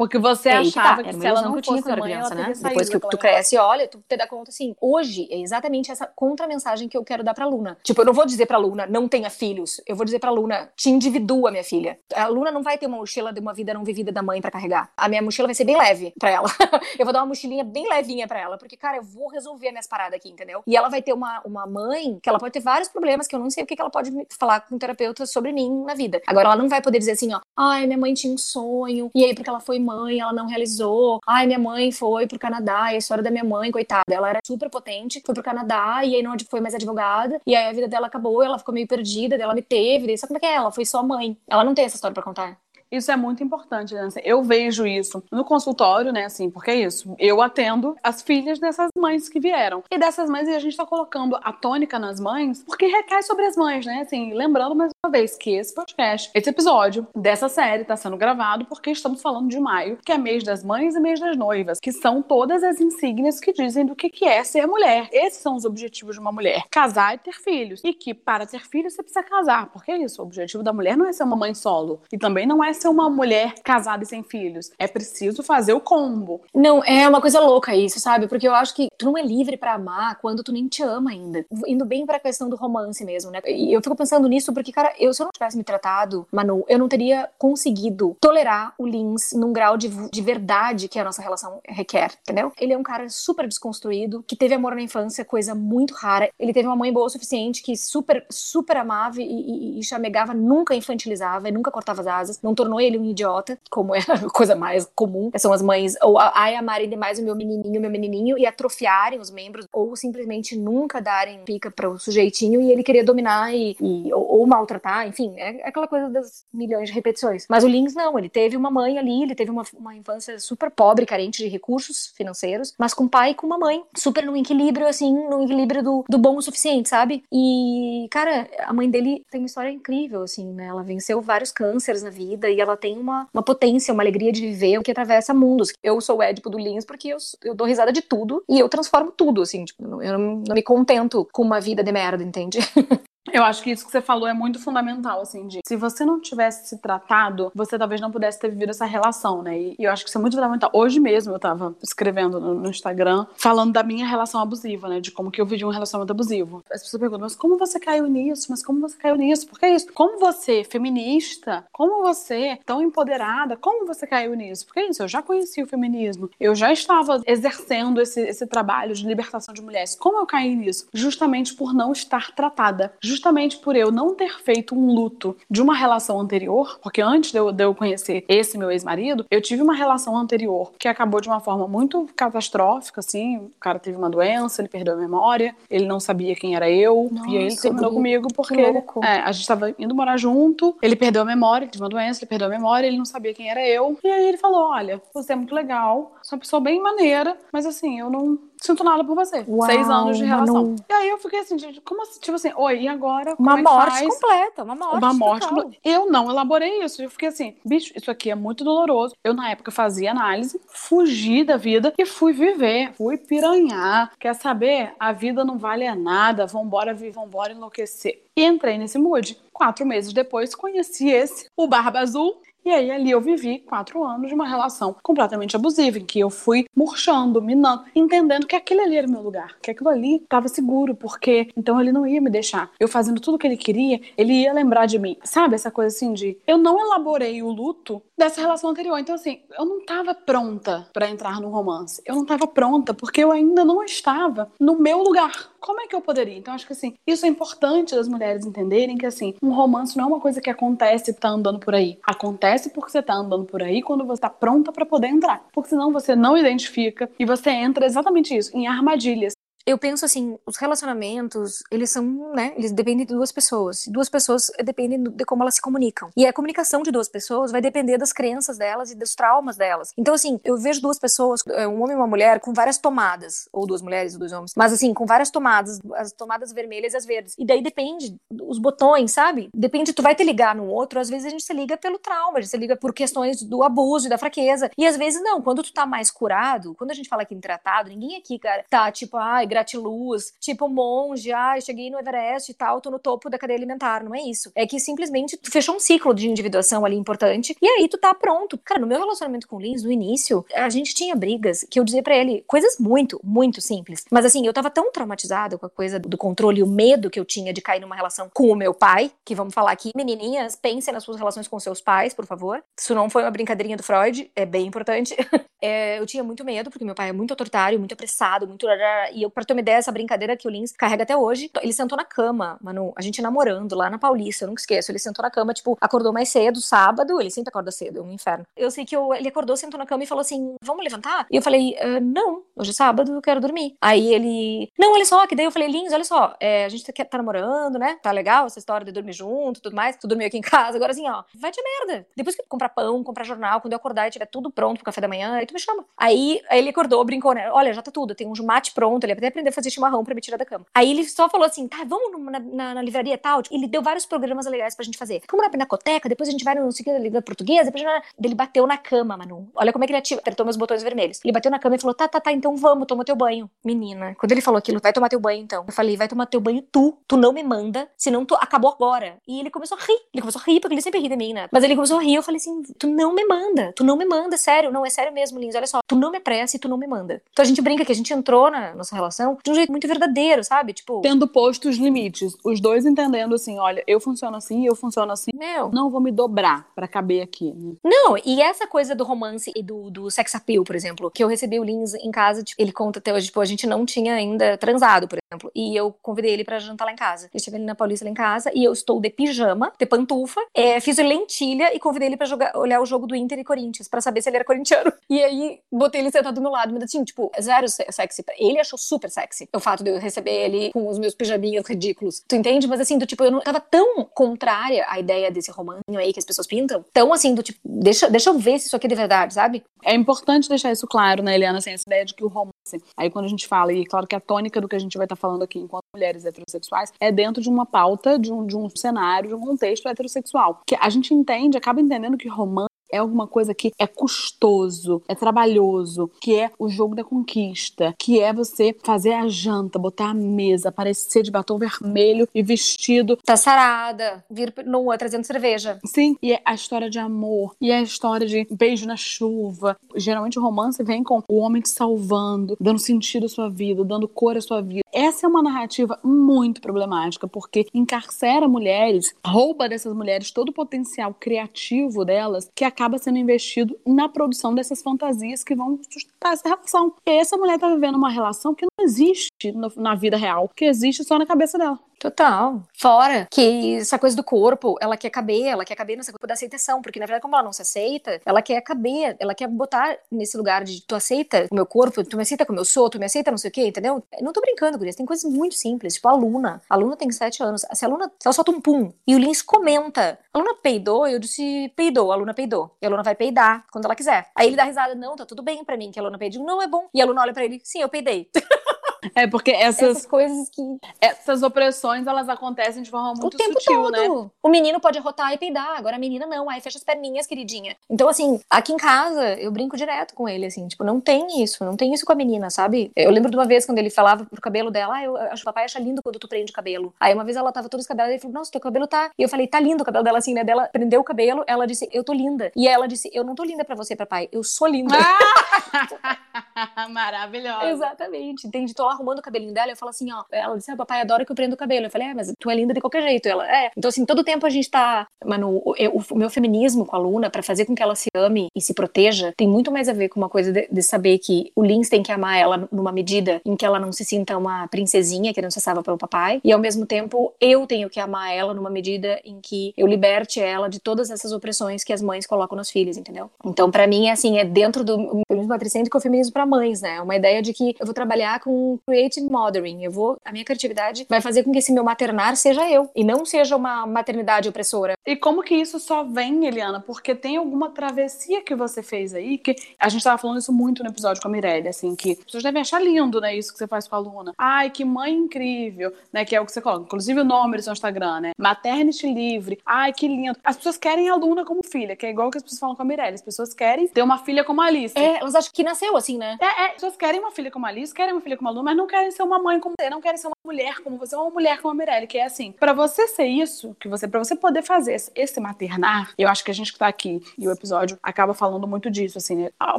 Porque você É aí achava tá, que se ela não tinha fosse mãe, criança, né? Depois que tu cresce, olha, tu te dá conta assim, hoje é exatamente essa contra-mensagem que eu quero dar pra Luna. Tipo, eu não vou dizer pra Luna, não tenha filhos. Eu vou dizer pra Luna, te individua, minha filha. A Luna não vai ter uma mochila de uma vida não vivida da mãe pra carregar. A minha mochila vai ser bem leve pra ela. eu vou dar uma mochilinha bem levinha pra ela, porque, cara, eu vou resolver minhas paradas aqui, entendeu? E ela vai ter uma, uma mãe que ela pode ter vários problemas que eu não sei o que, que ela pode falar com o terapeuta sobre mim na vida. Agora, ela não vai poder dizer assim, ó, ai, minha mãe tinha um sonho, e aí, porque ela foi mãe, ela não realizou. Ai, minha mãe foi pro Canadá, e a história da minha mãe, coitada, ela era super potente, foi pro Canadá, e aí não foi mais advogada, e aí a vida dela acabou, ela ficou meio perdida, daí ela me teve, daí sabe como é que é? Ela foi só mãe. Ela não tem essa história pra contar. Isso é muito importante, né? Assim, Eu vejo isso no consultório, né? Assim, porque é isso. Eu atendo as filhas dessas mães que vieram. E dessas mães, a gente tá colocando a tônica nas mães, porque recai sobre as mães, né? Assim, lembrando mais uma vez que esse podcast, esse episódio dessa série tá sendo gravado porque estamos falando de maio, que é mês das mães e mês das noivas, que são todas as insígnias que dizem do que é ser mulher. Esses são os objetivos de uma mulher: casar e ter filhos. E que para ter filhos você precisa casar, porque é isso. O objetivo da mulher não é ser uma mãe solo e também não é ser uma mulher casada e sem filhos. É preciso fazer o combo. Não, é uma coisa louca isso, sabe? Porque eu acho que tu não é livre pra amar quando tu nem te ama ainda. Indo bem pra questão do romance mesmo, né? E eu fico pensando nisso porque, cara, eu se eu não tivesse me tratado, Manu, eu não teria conseguido tolerar o Lins num grau de, de verdade que a nossa relação requer, entendeu? Ele é um cara super desconstruído, que teve amor na infância, coisa muito rara. Ele teve uma mãe boa o suficiente que super, super amava e, e, e chamegava, nunca infantilizava e nunca cortava as asas, não tornou ele um idiota, como é a coisa mais comum. São as mães ou ai amarem demais o meu menininho, meu menininho e atrofiarem os membros ou simplesmente nunca darem pica para o sujeitinho e ele querer dominar e, e ou, ou maltratar, enfim, é aquela coisa das milhões de repetições. Mas o Lins não, ele teve uma mãe ali, ele teve uma, uma infância super pobre, carente de recursos financeiros, mas com um pai e com uma mãe, super no equilíbrio, assim, no equilíbrio do, do bom o suficiente, sabe? E, cara, a mãe dele tem uma história incrível, assim, né? Ela venceu vários cânceres na vida e ela tem uma, uma potência, uma alegria de viver que atravessa mundos. Eu sou o Édipo do Lins porque eu, eu dou risada de tudo e eu transformo tudo, assim, tipo, eu não, não me contento com uma vida de merda, entende? Eu acho que isso que você falou é muito fundamental, assim, de se você não tivesse se tratado, você talvez não pudesse ter vivido essa relação, né? E, e eu acho que isso é muito fundamental. Hoje mesmo eu tava escrevendo no, no, Instagram falando da minha relação abusiva, né? De como que eu vivi um relacionamento abusivo. As pessoas perguntam, mas como você caiu nisso? Mas como você caiu nisso? Por que isso? Como você, feminista, como você, tão empoderada, como você caiu nisso? Porque isso, eu já conheci o feminismo, eu já estava exercendo esse, esse trabalho de libertação de mulheres. Como eu caí nisso? Justamente por não estar tratada justamente por eu não ter feito um luto de uma relação anterior, porque antes de eu, de eu conhecer esse meu ex-marido, eu tive uma relação anterior que acabou de uma forma muito catastrófica, assim. O cara teve uma doença, ele perdeu a memória, ele não sabia quem era eu, Nossa, e aí ele terminou comigo porque é, a gente tava indo morar junto, ele perdeu a memória, ele teve uma doença, ele perdeu a memória, ele não sabia quem era eu, e aí ele falou: Olha, você é muito legal, sou uma pessoa bem maneira, mas assim, eu não sinto nada por você. Uau, Seis anos de relação. Manu. E aí eu fiquei assim, gente, como assim? Tipo assim, oi, e agora? Uma é morte faz? completa, uma morte. Uma morte. total. complet- Eu não elaborei isso. Eu fiquei assim, bicho, isso aqui é muito doloroso. Eu, na época, fazia análise, fugi da vida e fui viver. Fui piranhar. Quer saber? A vida não vale a nada. Vambora, vambora enlouquecer. E entrei nesse mood. Quatro meses depois, conheci esse, o Barba Azul. E aí, ali eu vivi quatro anos de uma relação completamente abusiva, em que eu fui murchando, minando, entendendo que aquele ali era o meu lugar, que aquilo ali estava seguro, porque então ele não ia me deixar. Eu fazendo tudo o que ele queria, ele ia lembrar de mim. Sabe essa coisa assim de eu não elaborei o luto dessa relação anterior. Então, assim, eu não estava pronta para entrar no romance. Eu não estava pronta porque eu ainda não estava no meu lugar. Como é que eu poderia? Então, acho que assim, isso é importante das mulheres entenderem que assim, um romance não é uma coisa que acontece e tá andando por aí. Acontece porque você tá andando por aí quando você tá pronta para poder entrar. Porque senão você não identifica e você entra exatamente isso, em armadilhas. Eu penso assim, os relacionamentos, eles são, né, eles dependem de duas pessoas. Duas pessoas dependem de como elas se comunicam. E a comunicação de duas pessoas vai depender das crenças delas e dos traumas delas. Então, assim, eu vejo duas pessoas, é, um homem e uma mulher, com várias tomadas, ou duas mulheres, ou dois homens, mas assim, com várias tomadas, as tomadas vermelhas e as verdes. E daí depende os botões, sabe? Depende, tu vai te ligar no outro, às vezes a gente se liga pelo trauma, a gente se liga por questões do abuso e da fraqueza. E às vezes não, quando tu tá mais curado, quando a gente fala aqui em tratado, ninguém aqui, cara, tá tipo, ai, gratiluz, tipo monge, ah, cheguei no Everest e tal, tô no topo da cadeia alimentar. Não é isso. É que simplesmente tu fechou um ciclo de individuação ali importante e aí tu tá pronto. Cara, no meu relacionamento com o Lins, no início, a gente tinha brigas que eu dizia para ele coisas muito, muito simples. Mas assim, eu tava tão traumatizada com a coisa do controle e o medo que eu tinha de cair numa relação com o meu pai, que vamos falar aqui, menininhas, pensem nas suas relações com seus pais, por favor. Isso não foi uma brincadeirinha do Freud, é bem importante. é, eu tinha muito medo, porque meu pai é muito autoritário, muito apressado, muito. E eu, pra ter uma ideia, essa brincadeira que o Lins carrega até hoje, ele sentou na cama, mano, a gente namorando lá na Paulista, eu nunca esqueço. Ele sentou na cama, tipo, acordou mais cedo, sábado, ele sempre acorda cedo, é um inferno. Eu sei que eu, ele acordou, sentou na cama e falou assim: vamos levantar? E eu falei: uh, não, hoje é sábado, eu quero dormir. Aí ele, não, olha só, que daí eu falei: Lins, olha só, é, a gente tá, tá namorando, né? Tá legal essa história de dormir junto tudo mais. Tu dormiu aqui em casa, agora assim, ó, vai de merda. Depois que tu comprar pão, comprar jornal, quando eu acordar e tiver tudo pronto pro café da manhã, aí tu me chama. Aí, aí ele acordou, brincou, né? Olha, já tá tudo, tem um mate pronto, ele ia aprender a fazer chimarrão pra me tirar da cama. Aí ele só falou assim: tá, vamos na, na, na livraria tal. Ele deu vários programas legais pra gente fazer. Vamos na pinacoteca, depois a gente vai no que da Liga Portuguesa, depois gente... ele bateu na cama, Manu. Olha como é que ele ativa, apertou meus botões vermelhos. Ele bateu na cama e falou: tá, tá, tá, então vamos, toma teu banho. Menina, quando ele falou aquilo, vai tomar teu banho então. Eu falei: vai tomar teu banho tu, tu não me manda, senão tu acabou agora. E ele começou a rir. Ele começou a rir, porque ele sempre ri de mim, né? Mas ele começou a rir, eu falei assim: tu não me manda, tu não me manda, sério, não, é sério mesmo, Lins, olha só, tu não me apressa e tu não me manda. Então a gente brinca que a gente entrou na nossa relação de um jeito muito verdadeiro, sabe? Tipo. Tendo posto os limites, os dois entendendo assim: olha, eu funciono assim, eu funciono assim. Meu. Não vou me dobrar para caber aqui. Né? Não, e essa coisa do romance e do, do sex appeal, por exemplo, que eu recebi o Lins em casa, tipo, ele conta até hoje, tipo, a gente não tinha ainda transado, por exemplo. E eu convidei ele para jantar lá em casa. Eu estive ali na Paulista lá em casa e eu estou de pijama, de pantufa, é, fiz lentilha e convidei ele para jogar, olhar o jogo do Inter e Corinthians, para saber se ele era corintiano. E aí botei ele sentado do meu lado, mas assim, tipo, zero sexy. Ele achou super sexy o fato de eu receber ele com os meus pijaminhas ridículos. Tu entende? Mas assim, do tipo, eu não tava tão contrária à ideia desse romance aí que as pessoas pintam. Tão assim, do tipo, deixa, deixa eu ver se isso aqui é de verdade, sabe? É importante deixar isso claro, né, Eliana, assim, essa ideia de que o romance. Aí quando a gente fala, e claro que a tônica do que a gente vai estar tá falando aqui enquanto mulheres heterossexuais é dentro de uma pauta, de um, de um cenário, de um contexto heterossexual. Que a gente entende, acaba entendendo que romance é alguma coisa que é custoso, é trabalhoso, que é o jogo da conquista, que é você fazer a janta, botar a mesa, aparecer de batom vermelho e vestido. Tá sarada, vir nua trazendo cerveja. Sim, e é a história de amor, e é a história de beijo na chuva. Geralmente o romance vem com o homem te salvando, dando sentido à sua vida, dando cor à sua vida. Essa é uma narrativa muito problemática, porque encarcera mulheres, rouba dessas mulheres todo o potencial criativo delas, que acaba sendo investido na produção dessas fantasias que vão sustentar essa relação. E essa mulher tá vivendo uma relação que não existe na vida real, que existe só na cabeça dela. Total. Fora que essa coisa do corpo, ela quer caber, ela quer caber nessa coisa da aceitação, porque na verdade, como ela não se aceita, ela quer caber, ela quer botar nesse lugar de tu aceita o meu corpo, tu me aceita como eu sou, tu me aceita não sei o quê, entendeu? Eu não tô brincando, Gurias, tem coisas muito simples, tipo a aluna. A aluna tem sete anos. Se a aluna, se ela solta um pum e o Lins comenta, a aluna peidou, eu disse peidou, a aluna peidou. E a aluna vai peidar quando ela quiser. Aí ele dá risada, não, tá tudo bem pra mim que a aluna peidou. Não, é bom. E a aluna olha pra ele, sim, eu peidei. É, porque essas, essas coisas que. Essas opressões, elas acontecem de forma muito o tempo sutil, todo. né? O menino pode arrotar e peidar, agora a menina não. Aí fecha as perninhas, queridinha. Então, assim, aqui em casa, eu brinco direto com ele, assim, tipo, não tem isso, não tem isso com a menina, sabe? Eu lembro de uma vez quando ele falava pro cabelo dela, ah, eu acho que o papai acha lindo quando tu prende o cabelo. Aí uma vez ela tava toda escabelada e ele falou, nossa, teu cabelo tá. E eu falei, tá lindo o cabelo dela, assim, né? Dela prendeu o cabelo, ela disse, eu tô linda. E ela disse, eu não tô linda pra você, papai, eu sou linda. Ah! Maravilhosa. Exatamente, entende? Tô lá arrumando o cabelinho dela eu falo assim, ó, ela disse, ah, papai adora que eu prenda o cabelo. Eu falei, é, mas tu é linda de qualquer jeito. Ela, é. Então, assim, todo tempo a gente tá, mano, o, o, meu feminismo com a Luna, para fazer com que ela se ame e se proteja, tem muito mais a ver com uma coisa de, de, saber que o Lins tem que amar ela numa medida em que ela não se sinta uma princesinha querendo ser salva pelo papai, e ao mesmo tempo eu tenho que amar ela numa medida em que eu liberte ela de todas essas opressões que as mães colocam nos filhos, entendeu? Então, para mim, é assim, é dentro do feminismo matricêntrico o feminismo para mães, né? Uma ideia de que eu vou trabalhar com creative mothering, eu vou a minha criatividade vai fazer com que esse meu maternar seja eu e não seja uma maternidade opressora. E como que isso só vem, Eliana? Porque tem alguma travessia que você fez aí, que a gente tava falando isso muito no episódio com a Mirelle, assim, que as pessoas devem achar lindo, né, isso que você faz com a aluna. Ai, que mãe incrível, né, que é o que você coloca. Inclusive o nome do seu Instagram, né? Maternity livre. Ai, que lindo. As pessoas querem a aluna como filha, que é igual que as pessoas falam com a Mirelle. As pessoas querem ter uma filha como a Alice. É, elas acham que nasceu assim, né? É, é, as pessoas querem uma filha como a Alice, querem uma filha como a Lu, mas não querem ser uma mãe como você, não querem ser uma mulher como você, ou uma mulher como a Mirelle, que é assim. Para você ser isso, que você, para você poder fazer esse maternar, eu acho que a gente que tá aqui e o episódio acaba falando muito disso, assim, né? A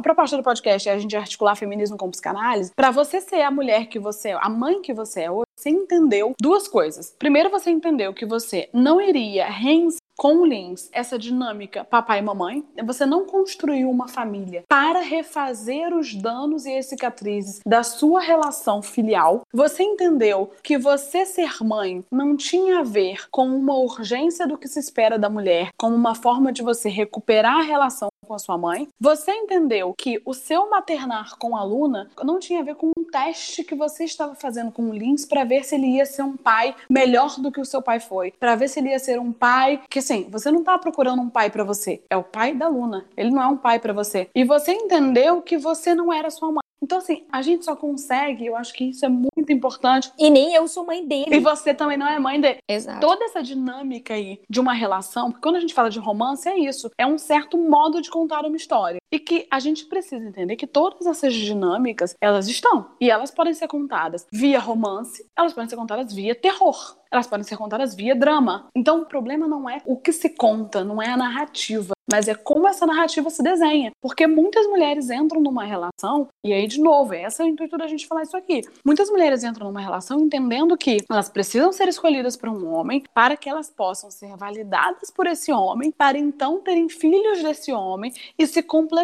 proposta do podcast é a gente articular feminismo com psicanálise. Para você ser a mulher que você é, a mãe que você é hoje, você entendeu duas coisas. Primeiro, você entendeu que você não iria reensinar com o Lins, essa dinâmica papai e mamãe, você não construiu uma família para refazer os danos e as cicatrizes da sua relação filial. Você entendeu que você ser mãe não tinha a ver com uma urgência do que se espera da mulher, como uma forma de você recuperar a relação com a sua mãe. Você entendeu que o seu maternar com a Luna não tinha a ver com um teste que você estava fazendo com o Lins para ver se ele ia ser um pai melhor do que o seu pai foi, para ver se ele ia ser um pai que assim, você não tá procurando um pai para você, é o pai da Luna. Ele não é um pai para você. E você entendeu que você não era sua mãe. Então, assim, a gente só consegue, eu acho que isso é muito importante. E nem eu sou mãe dele. E você também não é mãe dele. Exato. Toda essa dinâmica aí de uma relação, porque quando a gente fala de romance, é isso. É um certo modo de contar uma história. E que a gente precisa entender que todas essas dinâmicas, elas estão. E elas podem ser contadas via romance, elas podem ser contadas via terror elas podem ser contadas via drama. Então o problema não é o que se conta, não é a narrativa, mas é como essa narrativa se desenha. Porque muitas mulheres entram numa relação, e aí, de novo, esse é o intuito da gente falar isso aqui. Muitas mulheres entram numa relação entendendo que elas precisam ser escolhidas por um homem para que elas possam ser validadas por esse homem, para então terem filhos desse homem e se completarem.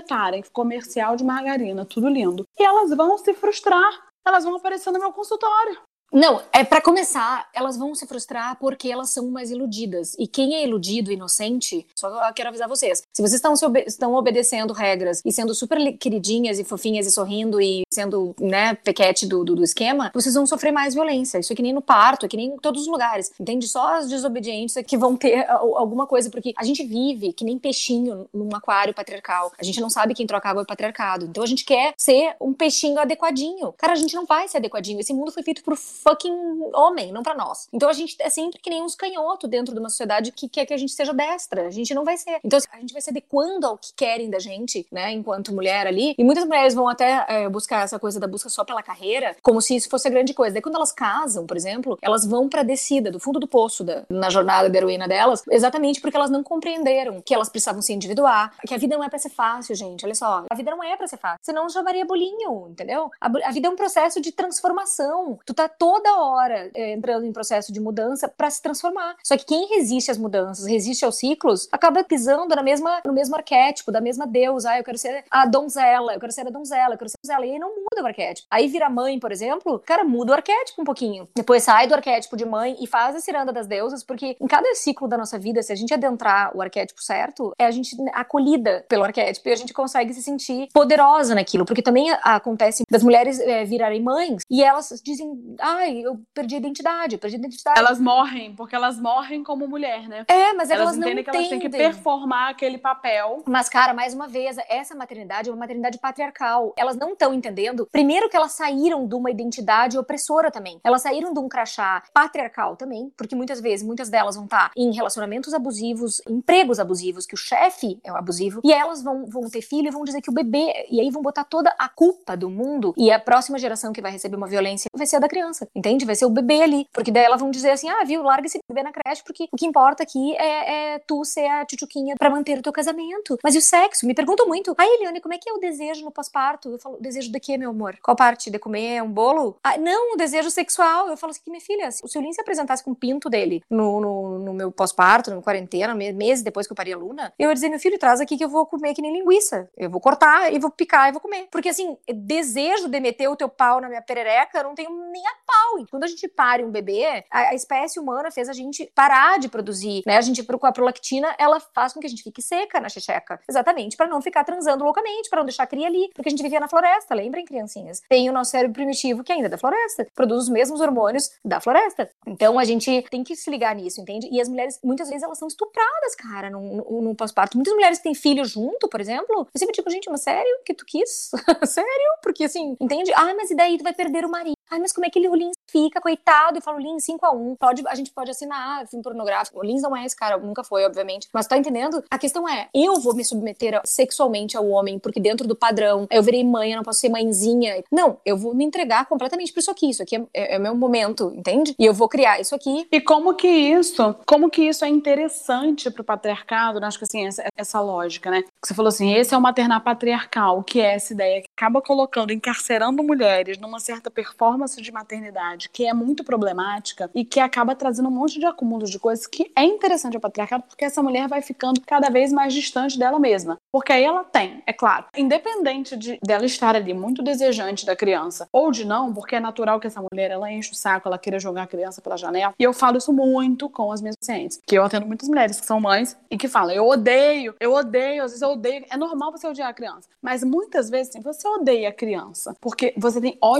Comercial de margarina, tudo lindo. E elas vão se frustrar. Elas vão aparecer no meu consultório. Não, é para começar, elas vão se frustrar porque elas são mais iludidas. E quem é iludido, inocente, só quero avisar vocês. Se vocês estão, obe estão obedecendo regras e sendo super queridinhas e fofinhas e sorrindo e sendo, né, pequete do, do, do, esquema, vocês vão sofrer mais violência. Isso é que nem no parto, é que nem em todos os lugares. Entende? Só as desobedientes é que vão ter alguma coisa, porque a gente vive que nem peixinho num aquário patriarcal. A gente não sabe quem troca água é patriarcado. Então a gente quer ser um peixinho adequadinho. Cara, a gente não vai ser adequadinho. Esse mundo foi feito por fucking homem, não para nós. Então a gente é sempre que nem uns canhotos dentro de uma sociedade que quer que a gente seja destra. A gente não vai ser. Então a gente vai se adequando ao que querem da gente, né, enquanto mulher ali. E muitas mulheres vão até é, buscar essa coisa da busca só pela carreira, como se isso fosse a grande coisa. Daí quando elas casam, por exemplo, elas vão pra descida, do fundo do poço da, na jornada da heroína delas, exatamente porque elas não compreenderam que elas precisavam se individuar, que a vida não é pra ser fácil, gente. Olha só, a vida não é pra ser fácil. Senão chamaria bolinho, entendeu? A, a vida é um processo de transformação. Tu tá toda hora é, entrando em processo de mudança para se transformar. Só que quem resiste às mudanças, resiste aos ciclos, acaba pisando na mesma, no mesmo arquétipo, da mesma deusa. Ah, eu quero ser a donzela, eu quero ser a donzela, eu quero ser a donzela. E aí não muda o arquétipo. Aí vira mãe, por exemplo, cara, muda o arquétipo um pouquinho. Depois sai do arquétipo de mãe e faz a ciranda das deusas, porque em cada ciclo da nossa vida, se a gente adentrar o arquétipo certo, é a gente acolhida pelo arquétipo e a gente consegue se sentir poderosa naquilo. Porque também acontece das mulheres é, virarem mães e elas dizem, ai, eu perdi a identidade, eu perdi a identidade. Elas morrem, porque elas morrem como mulher, né? É, mas elas, elas não entendem que elas têm que performar aquele papel. Mas, cara, mais uma vez, essa maternidade é uma maternidade patriarcal. Elas não estão entendendo, primeiro que elas saíram de uma identidade opressora também. Elas saíram de um crachá patriarcal também, porque muitas vezes, muitas delas vão estar em relacionamentos abusivos, empregos abusivos, que o chefe é o abusivo, e elas vão, vão ter filho e vão dizer que o bebê, e aí vão botar toda a culpa do mundo, e a próxima geração que vai receber uma violência vai ser a da criança, entende? Vai ser o bebê ali. Porque daí elas vão dizer assim: ah, viu, larga esse bebê na creche, porque o que importa aqui é, é tu ser a tchutchuquinha pra manter o teu casamento. Mas e o sexo? Me perguntam muito. Ai, Eliane, como é que é o desejo no pós-parto? Eu falo, desejo de quê, meu amor? Qual parte? De comer um bolo? Ah, não, o desejo sexual. Eu falo assim, minha filha, se o seu se apresentasse com o pinto dele no, no, no meu pós-parto, no quarentena, meses depois que eu parei a Luna, eu ia dizer, meu filho, traz aqui que eu vou comer que nem linguiça. Eu vou cortar e vou picar e vou comer. Porque assim, desejo de meter o teu pau na minha perereca, eu não tenho nem a pau normal. Quando a gente pare um bebê, a, a espécie humana fez a gente parar de produzir, né? A gente, com a prolactina, ela faz com que a gente fique seca na checheca. Exatamente, para não ficar transando loucamente, para não deixar a cria ali. Porque a gente vivia na floresta, lembrem, criancinhas? Tem o nosso cérebro primitivo, que ainda é da floresta, produz os mesmos hormônios da floresta. Então a gente tem que se ligar nisso, entende? E as mulheres, muitas vezes, elas são estupradas, cara, no, pós-parto. Muitas mulheres que têm filhos junto, por exemplo, eu sempre digo, gente, mas sério que tu quis? sério? Porque assim, entende? Ah, mas e daí tu vai perder o marido? Ai, mas como é que o Lins fica, coitado? Eu falo, Lins, 5x1. Pode, a gente pode assinar filme pornográfico. O Lins não é esse cara, nunca foi, obviamente. Mas tá entendendo? A questão é, eu vou me submeter sexualmente ao homem, porque dentro do padrão, eu virei mãe, eu não posso ser mãezinha. Não, eu vou me entregar completamente pra isso aqui. Isso aqui é, é, é meu momento, entende? E eu vou criar isso aqui. E como que isso, como que isso é interessante pro patriarcado? Né? Acho que assim, essa, essa lógica, né? Você falou assim, esse é o maternar patriarcal, que é essa ideia acaba colocando, encarcerando mulheres numa certa performance de maternidade que é muito problemática e que acaba trazendo um monte de acúmulos de coisas que é interessante ao patriarcado porque essa mulher vai ficando cada vez mais distante dela mesma. Porque aí ela tem, é claro, independente de dela estar ali muito desejante da criança ou de não, porque é natural que essa mulher ela enche o saco, ela queira jogar a criança pela janela. E eu falo isso muito com as minhas pacientes, que eu atendo muitas mulheres que são mães e que falam: "Eu odeio, eu odeio, às vezes eu odeio". É normal você odiar a criança, mas muitas vezes assim, você odeia a criança porque você tem ódio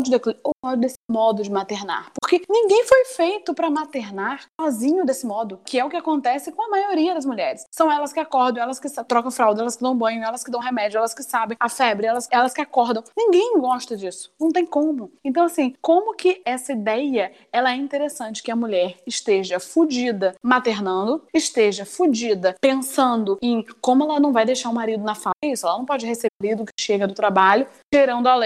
ódio desse modo de maternar. Porque ninguém foi feito para maternar sozinho desse modo, que é o que acontece com a maioria das mulheres. São elas que acordam, elas que trocam fralda, elas que dão banho, elas que dão remédio, elas que sabem a febre, elas, elas que acordam. Ninguém gosta disso. Não tem como. Então, assim, como que essa ideia ela é interessante que a mulher esteja fudida maternando, esteja fudida pensando em como ela não vai deixar o marido na fala. Isso, ela não pode receber o que chega do trabalho cheirando a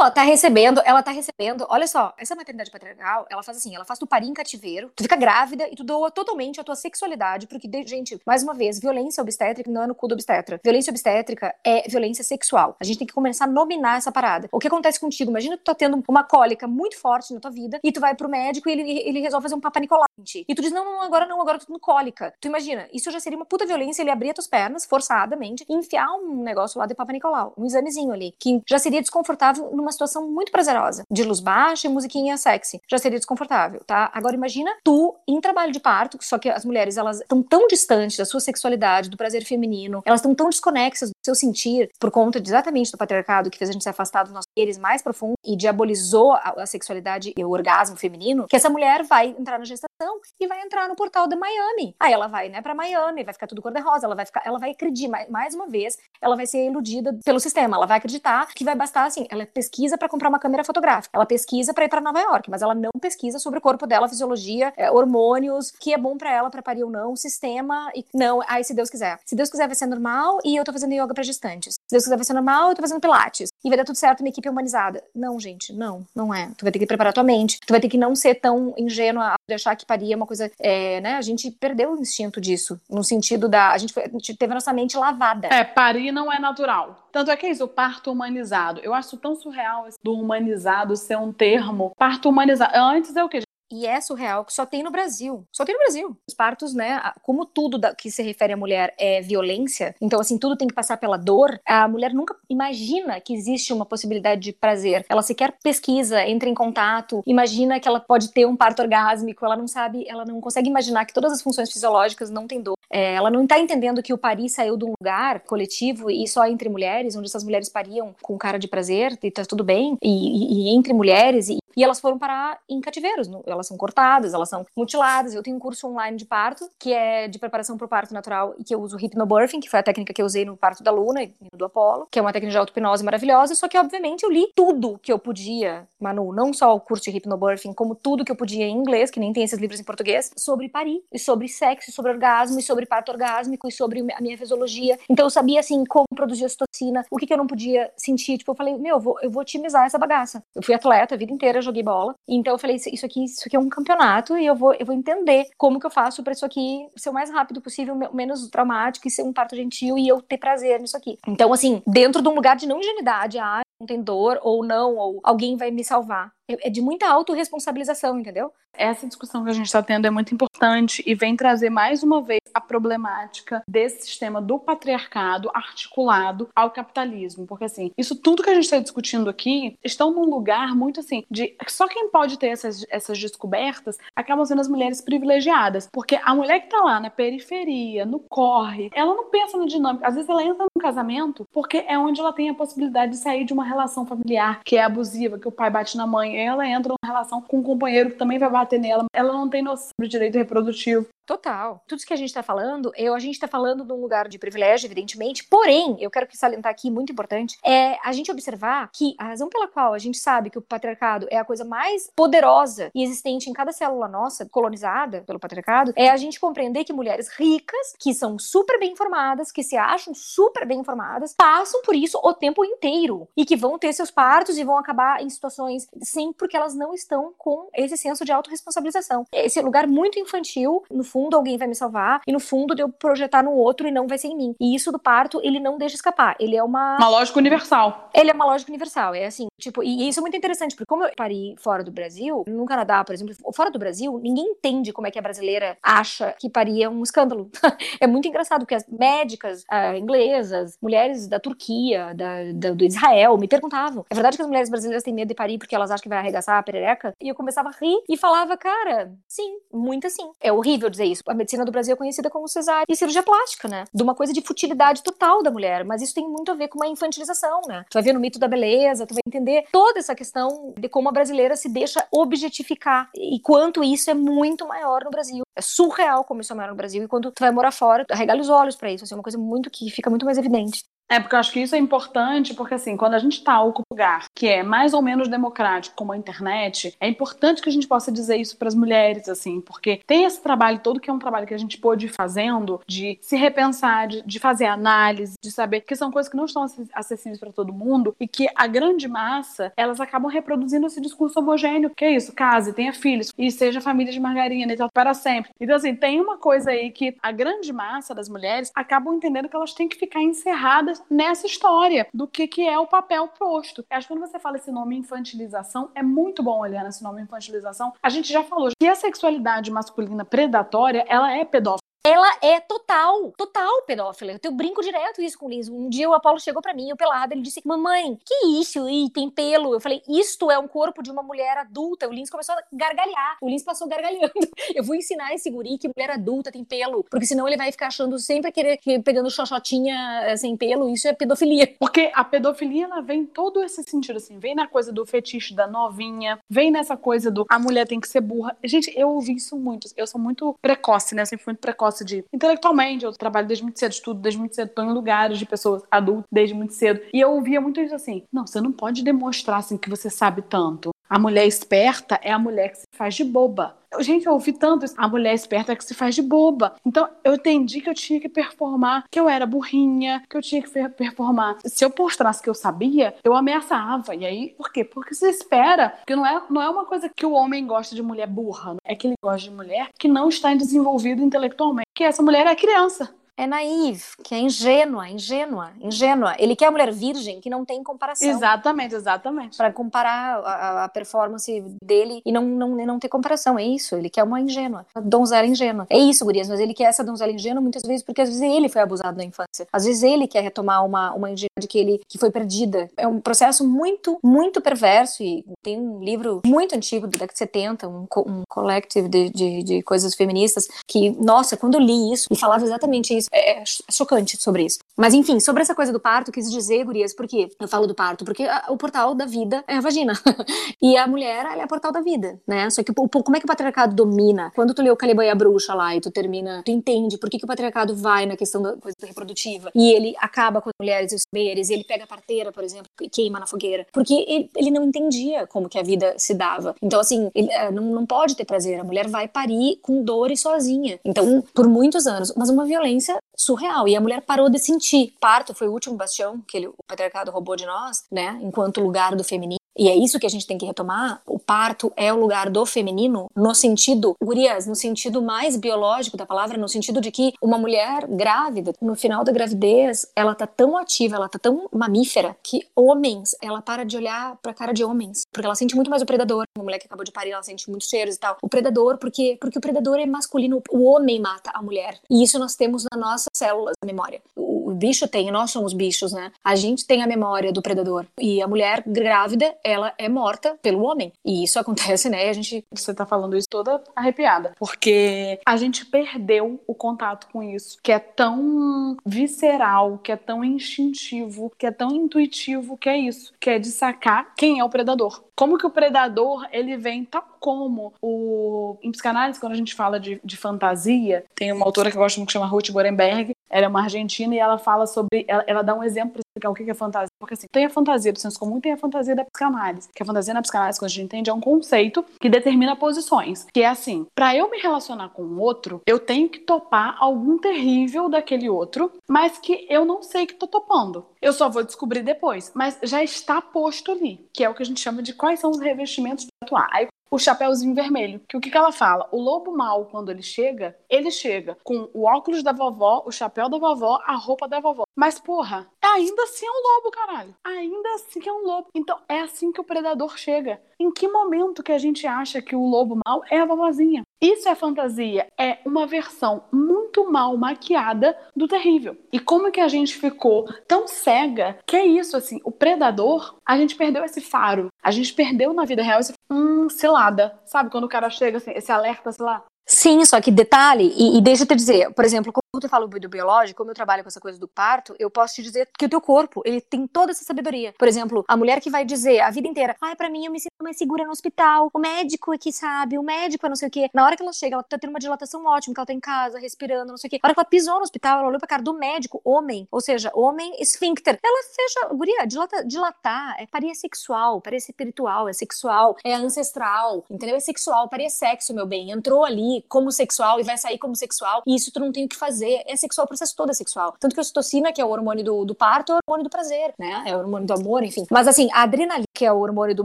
ela tá recebendo, ela tá recebendo. Olha só, essa maternidade patriarcal, ela faz assim, ela faz tu parir em cativeiro, tu fica grávida e tu doa totalmente a tua sexualidade, porque, gente, mais uma vez, violência obstétrica não é no cu do obstetra. Violência obstétrica é violência sexual. A gente tem que começar a nominar essa parada. O que acontece contigo? Imagina tu tá tendo uma cólica muito forte na tua vida e tu vai pro médico e ele, ele resolve fazer um papa Nicolante. E tu diz, não, não, agora não, agora eu tô tendo cólica. Tu imagina, isso já seria uma puta violência, ele abrir as tuas pernas, forçadamente, e enfiar um negócio lá de papa Nicolau, um examezinho ali, que já seria desconfortável numa situação muito prazerosa, de luz baixa e musiquinha sexy. Já seria desconfortável, tá? Agora imagina tu em trabalho de parto, só que as mulheres elas estão tão distantes da sua sexualidade, do prazer feminino, elas estão tão desconexas seu sentir por conta de, exatamente do patriarcado que fez a gente se afastar dos nossos seres mais profundos e diabolizou a, a sexualidade e o orgasmo feminino, que essa mulher vai entrar na gestação e vai entrar no portal de Miami. Aí ela vai, né, para Miami, vai ficar tudo cor-de-rosa, ela vai ficar, ela vai acreditar mais uma vez, ela vai ser iludida pelo sistema, ela vai acreditar que vai bastar assim, ela pesquisa para comprar uma câmera fotográfica, ela pesquisa para ir para Nova York, mas ela não pesquisa sobre o corpo dela, fisiologia, é, hormônios, que é bom para ela para parir ou não, sistema e não, aí se Deus quiser. Se Deus quiser vai ser normal e eu tô fazendo yoga para gestantes. Se Deus quiser vai ser normal, eu tô fazendo pilates e vai dar tudo certo, minha equipe é humanizada. Não, gente, não, não é. Tu vai ter que preparar tua mente, tu vai ter que não ser tão ingênua de achar que parir é uma coisa, é, né? A gente perdeu o instinto disso, no sentido da. A gente, foi, a gente teve a nossa mente lavada. É, parir não é natural. Tanto é que é isso, o parto humanizado. Eu acho tão surreal do humanizado ser um termo. Parto humanizado. Antes é o quê? E é surreal que só tem no Brasil. Só tem no Brasil. Os partos, né? Como tudo que se refere à mulher é violência, então, assim, tudo tem que passar pela dor, a mulher nunca imagina que existe uma possibilidade de prazer. Ela sequer pesquisa, entra em contato, imagina que ela pode ter um parto orgásmico, ela não sabe, ela não consegue imaginar que todas as funções fisiológicas não têm dor. É, ela não está entendendo que o parir saiu de um lugar coletivo e só entre mulheres, onde essas mulheres pariam com cara de prazer e tá tudo bem, e, e, e entre mulheres, e, e, elas foram parar em cativeiros. Elas são cortadas, elas são mutiladas. Eu tenho um curso online de parto, que é de preparação para o parto natural, e que eu uso hypnobirthing, que foi a técnica que eu usei no parto da Luna e do Apolo, que é uma técnica de auto-hipnose maravilhosa, só que, obviamente, eu li tudo que eu podia, Manu, não só o curso de hypnobirthing, como tudo que eu podia em inglês, que nem tem esses livros em português, sobre parir, e sobre sexo, e sobre orgasmo, e sobre sobre parto orgásmico e sobre a minha fisiologia. Então eu sabia, assim, como produzir ocitocina, o que, que eu não podia sentir. Tipo, eu falei, meu, eu vou, eu vou otimizar essa bagaça. Eu fui atleta a vida inteira, joguei bola. Então eu falei, isso aqui, isso aqui é um campeonato e eu vou, eu vou entender como que eu faço para isso aqui ser o mais rápido possível, menos traumático e ser um parto gentil e eu ter prazer nisso aqui. Então, assim, dentro de um lugar de não ingenuidade, ah, não tem dor ou não, ou alguém vai me salvar é, é de muita autorresponsabilização, entendeu? Essa discussão que a gente está tendo é muito importante e vem trazer mais uma vez a problemática desse sistema do patriarcado articulado ao capitalismo. Porque, assim, isso tudo que a gente está discutindo aqui estão num lugar muito assim de. Só quem pode ter essas, essas descobertas acabam sendo as mulheres privilegiadas. Porque a mulher que está lá na periferia, no corre, ela não pensa na dinâmica. Às vezes ela entra num casamento porque é onde ela tem a possibilidade de sair de uma relação familiar que é abusiva, que o pai bate na mãe. Ela entra numa relação com um companheiro que também vai bater nela. Ela não tem noção do direito reprodutivo. Total. Tudo isso que a gente está falando, eu, a gente está falando de um lugar de privilégio, evidentemente. Porém, eu quero que salientar aqui, muito importante, é a gente observar que a razão pela qual a gente sabe que o patriarcado é a coisa mais poderosa e existente em cada célula nossa, colonizada pelo patriarcado, é a gente compreender que mulheres ricas, que são super bem informadas, que se acham super bem informadas, passam por isso o tempo inteiro e que vão ter seus partos e vão acabar em situações sim, porque elas não estão com esse senso de autorresponsabilização. Esse lugar muito infantil, no fundo fundo alguém vai me salvar, e no fundo de eu projetar no outro e não vai ser em mim. E isso do parto, ele não deixa escapar. Ele é uma. Uma lógica universal. Ele é uma lógica universal. É assim, tipo, e isso é muito interessante, porque como eu parei fora do Brasil, no Canadá, por exemplo, fora do Brasil, ninguém entende como é que a brasileira acha que parir é um escândalo. é muito engraçado, porque as médicas uh, inglesas, mulheres da Turquia, da, da, do Israel, me perguntavam. É verdade que as mulheres brasileiras têm medo de parir porque elas acham que vai arregaçar a perereca? E eu começava a rir e falava, cara, sim, muito sim. É horrível dizer isso. A medicina do Brasil é conhecida como cesárea e cirurgia plástica, né? De uma coisa de futilidade total da mulher, mas isso tem muito a ver com uma infantilização, né? Tu vai ver no mito da beleza, tu vai entender toda essa questão de como a brasileira se deixa objetificar e quanto isso é muito maior no Brasil. É surreal como isso é maior no Brasil e quando tu vai morar fora, tu arregala os olhos para isso, assim, é uma coisa muito que fica muito mais evidente. É, porque eu acho que isso é importante, porque assim, quando a gente está um lugar que é mais ou menos democrático, como a internet, é importante que a gente possa dizer isso para as mulheres, assim, porque tem esse trabalho todo que é um trabalho que a gente pôde ir fazendo de se repensar, de, de fazer análise, de saber que são coisas que não estão acessíveis para todo mundo e que a grande massa, elas acabam reproduzindo esse discurso homogêneo, que é isso, case, tenha filhos e seja família de margarina e tal, para sempre. Então, assim, tem uma coisa aí que a grande massa das mulheres acabam entendendo que elas têm que ficar encerradas nessa história do que, que é o papel posto. Acho que quando você fala esse nome infantilização, é muito bom olhar nesse nome infantilização. A gente já falou que a sexualidade masculina predatória, ela é pedófila ela é total, total pedófila. Eu brinco direto isso com o Lins. Um dia o Apolo chegou para mim, eu pelado, ele disse: Mamãe, que isso? Ih, tem pelo. Eu falei: Isto é um corpo de uma mulher adulta. O Lins começou a gargalhar. O Lins passou gargalhando. Eu vou ensinar esse guri que mulher adulta tem pelo, porque senão ele vai ficar achando sempre querer pegando xoxotinha eh, sem pelo. Isso é pedofilia. Porque a pedofilia ela vem todo esse sentido assim, vem na coisa do fetiche da novinha, vem nessa coisa do a mulher tem que ser burra. Gente, eu ouvi isso muito. Eu sou muito precoce, né? Sempre fui muito precoce de intelectualmente, eu trabalho desde muito cedo, estudo desde muito cedo, estou em lugares de pessoas adultas desde muito cedo. E eu ouvia muito isso assim: não, você não pode demonstrar assim que você sabe tanto. A mulher esperta é a mulher que se faz de boba. Gente, eu ouvi tanto isso. A mulher esperta é que se faz de boba. Então, eu entendi que eu tinha que performar, que eu era burrinha, que eu tinha que performar. Se eu mostrasse que eu sabia, eu ameaçava. E aí, por quê? Porque você espera. Porque não é, não é uma coisa que o homem gosta de mulher burra. É que ele gosta de mulher que não está desenvolvido intelectualmente. Que essa mulher é criança é naive, que é ingênua, ingênua, ingênua. Ele quer a mulher virgem que não tem comparação. Exatamente, exatamente. Para comparar a, a, performance dele e não, não, não ter comparação, é isso. Ele quer uma ingênua, uma donzela ingênua. É isso, gurias, mas ele quer essa donzela ingênua muitas vezes porque às vezes ele foi abusado na infância. Às vezes ele quer retomar uma, uma ingenuidade que ele que foi perdida. É um processo muito, muito perverso e tem um livro muito antigo, da década de 70, um, um collective de, de, de coisas feministas que, nossa, quando eu li isso e falava exatamente isso, é, é, chocante sobre isso. Mas enfim, sobre essa coisa do parto, quis dizer, gurias, por quê? Eu falo do parto, porque a, o portal da vida é a vagina. e a mulher, ela é o portal da vida, né? Só que o, como é que o patriarcado domina? Quando tu lê o Caliban e a Bruxa lá e tu termina, tu entende por que, que o patriarcado vai na questão da coisa reprodutiva e ele acaba com as mulheres e os saberes, ele pega a parteira, por exemplo, e queima na fogueira. Porque ele, ele não entendia como que a vida se dava. Então, assim, ele é, não, não pode ter prazer. A mulher vai parir com dor e sozinha. Então, por muitos anos, mas uma violência surreal. E a mulher parou de sentir. Parto foi o último bastião que ele, o patriarcado roubou de nós, né? Enquanto lugar do feminino. E é isso que a gente tem que retomar, o parto é o lugar do feminino no sentido, gurias, no sentido mais biológico da palavra, no sentido de que uma mulher grávida, no final da gravidez, ela tá tão ativa, ela tá tão mamífera que homens, ela para de olhar pra cara de homens, porque ela sente muito mais o predador. Uma mulher que acabou de parir, ela sente muitos cheiros e tal. O predador, porque porque o predador é masculino, o homem mata a mulher. E isso nós temos nas nossas células, a memória. O bicho tem, nós somos bichos, né? A gente tem a memória do predador. E a mulher grávida, ela é morta pelo homem. E isso acontece, né? A gente. Você tá falando isso toda arrepiada. Porque a gente perdeu o contato com isso, que é tão visceral, que é tão instintivo, que é tão intuitivo, que é isso. Que é de sacar quem é o predador. Como que o predador, ele vem tal como o... Em psicanálise, quando a gente fala de, de fantasia, tem uma autora que eu gosto muito que chama Ruth Gorenberg, ela é uma argentina e ela fala sobre. Ela, ela dá um exemplo explicar o que é fantasia. Porque assim, tem a fantasia do senso comum tem a fantasia da psicanálise. Que a fantasia na psicanálise, quando a gente entende, é um conceito que determina posições. Que é assim: para eu me relacionar com o outro, eu tenho que topar algum terrível daquele outro, mas que eu não sei que tô topando. Eu só vou descobrir depois. Mas já está posto ali, que é o que a gente chama de quais são os revestimentos de atuar. Aí o Chapeuzinho Vermelho. Que o que, que ela fala? O lobo mal, quando ele chega, ele chega com o óculos da vovó, o chapéu da vovó, a roupa da vovó. Mas, porra, ainda assim é um lobo, caralho. Ainda assim é um lobo. Então, é assim que o predador chega. Em que momento que a gente acha que o lobo mal é a vovozinha? Isso é fantasia. É uma versão muito mal maquiada do terrível. E como que a gente ficou tão cega que é isso, assim, o predador, a gente perdeu esse faro. A gente perdeu na vida real esse hum, selada. Sabe quando o cara chega, assim, esse alerta, sei lá, Sim, só que detalhe, e, e deixa eu te dizer, por exemplo, quando eu falo do biológico, como eu trabalho com essa coisa do parto, eu posso te dizer que o teu corpo, ele tem toda essa sabedoria. Por exemplo, a mulher que vai dizer a vida inteira, ai, para mim eu me sinto mais segura no hospital, o médico é que sabe, o médico é não sei o quê. Na hora que ela chega, ela tá tendo uma dilatação ótima, que ela tá em casa, respirando, não sei o quê. Na hora que ela pisou no hospital, ela olhou pra cara do médico, homem, ou seja, homem esfíncter. Ela fecha, guria, dilata, dilatar, é paria sexual, paria espiritual, é sexual, é ancestral, entendeu? É sexual, paria sexo, meu bem. Entrou ali como sexual e vai sair como sexual, e isso tu não tem o que fazer. É sexual, o processo todo é sexual. Tanto que a ocitocina, que é o hormônio do, do parto, é o hormônio do prazer, né? É o hormônio do amor, enfim. Mas assim, a adrenalina, que é o hormônio do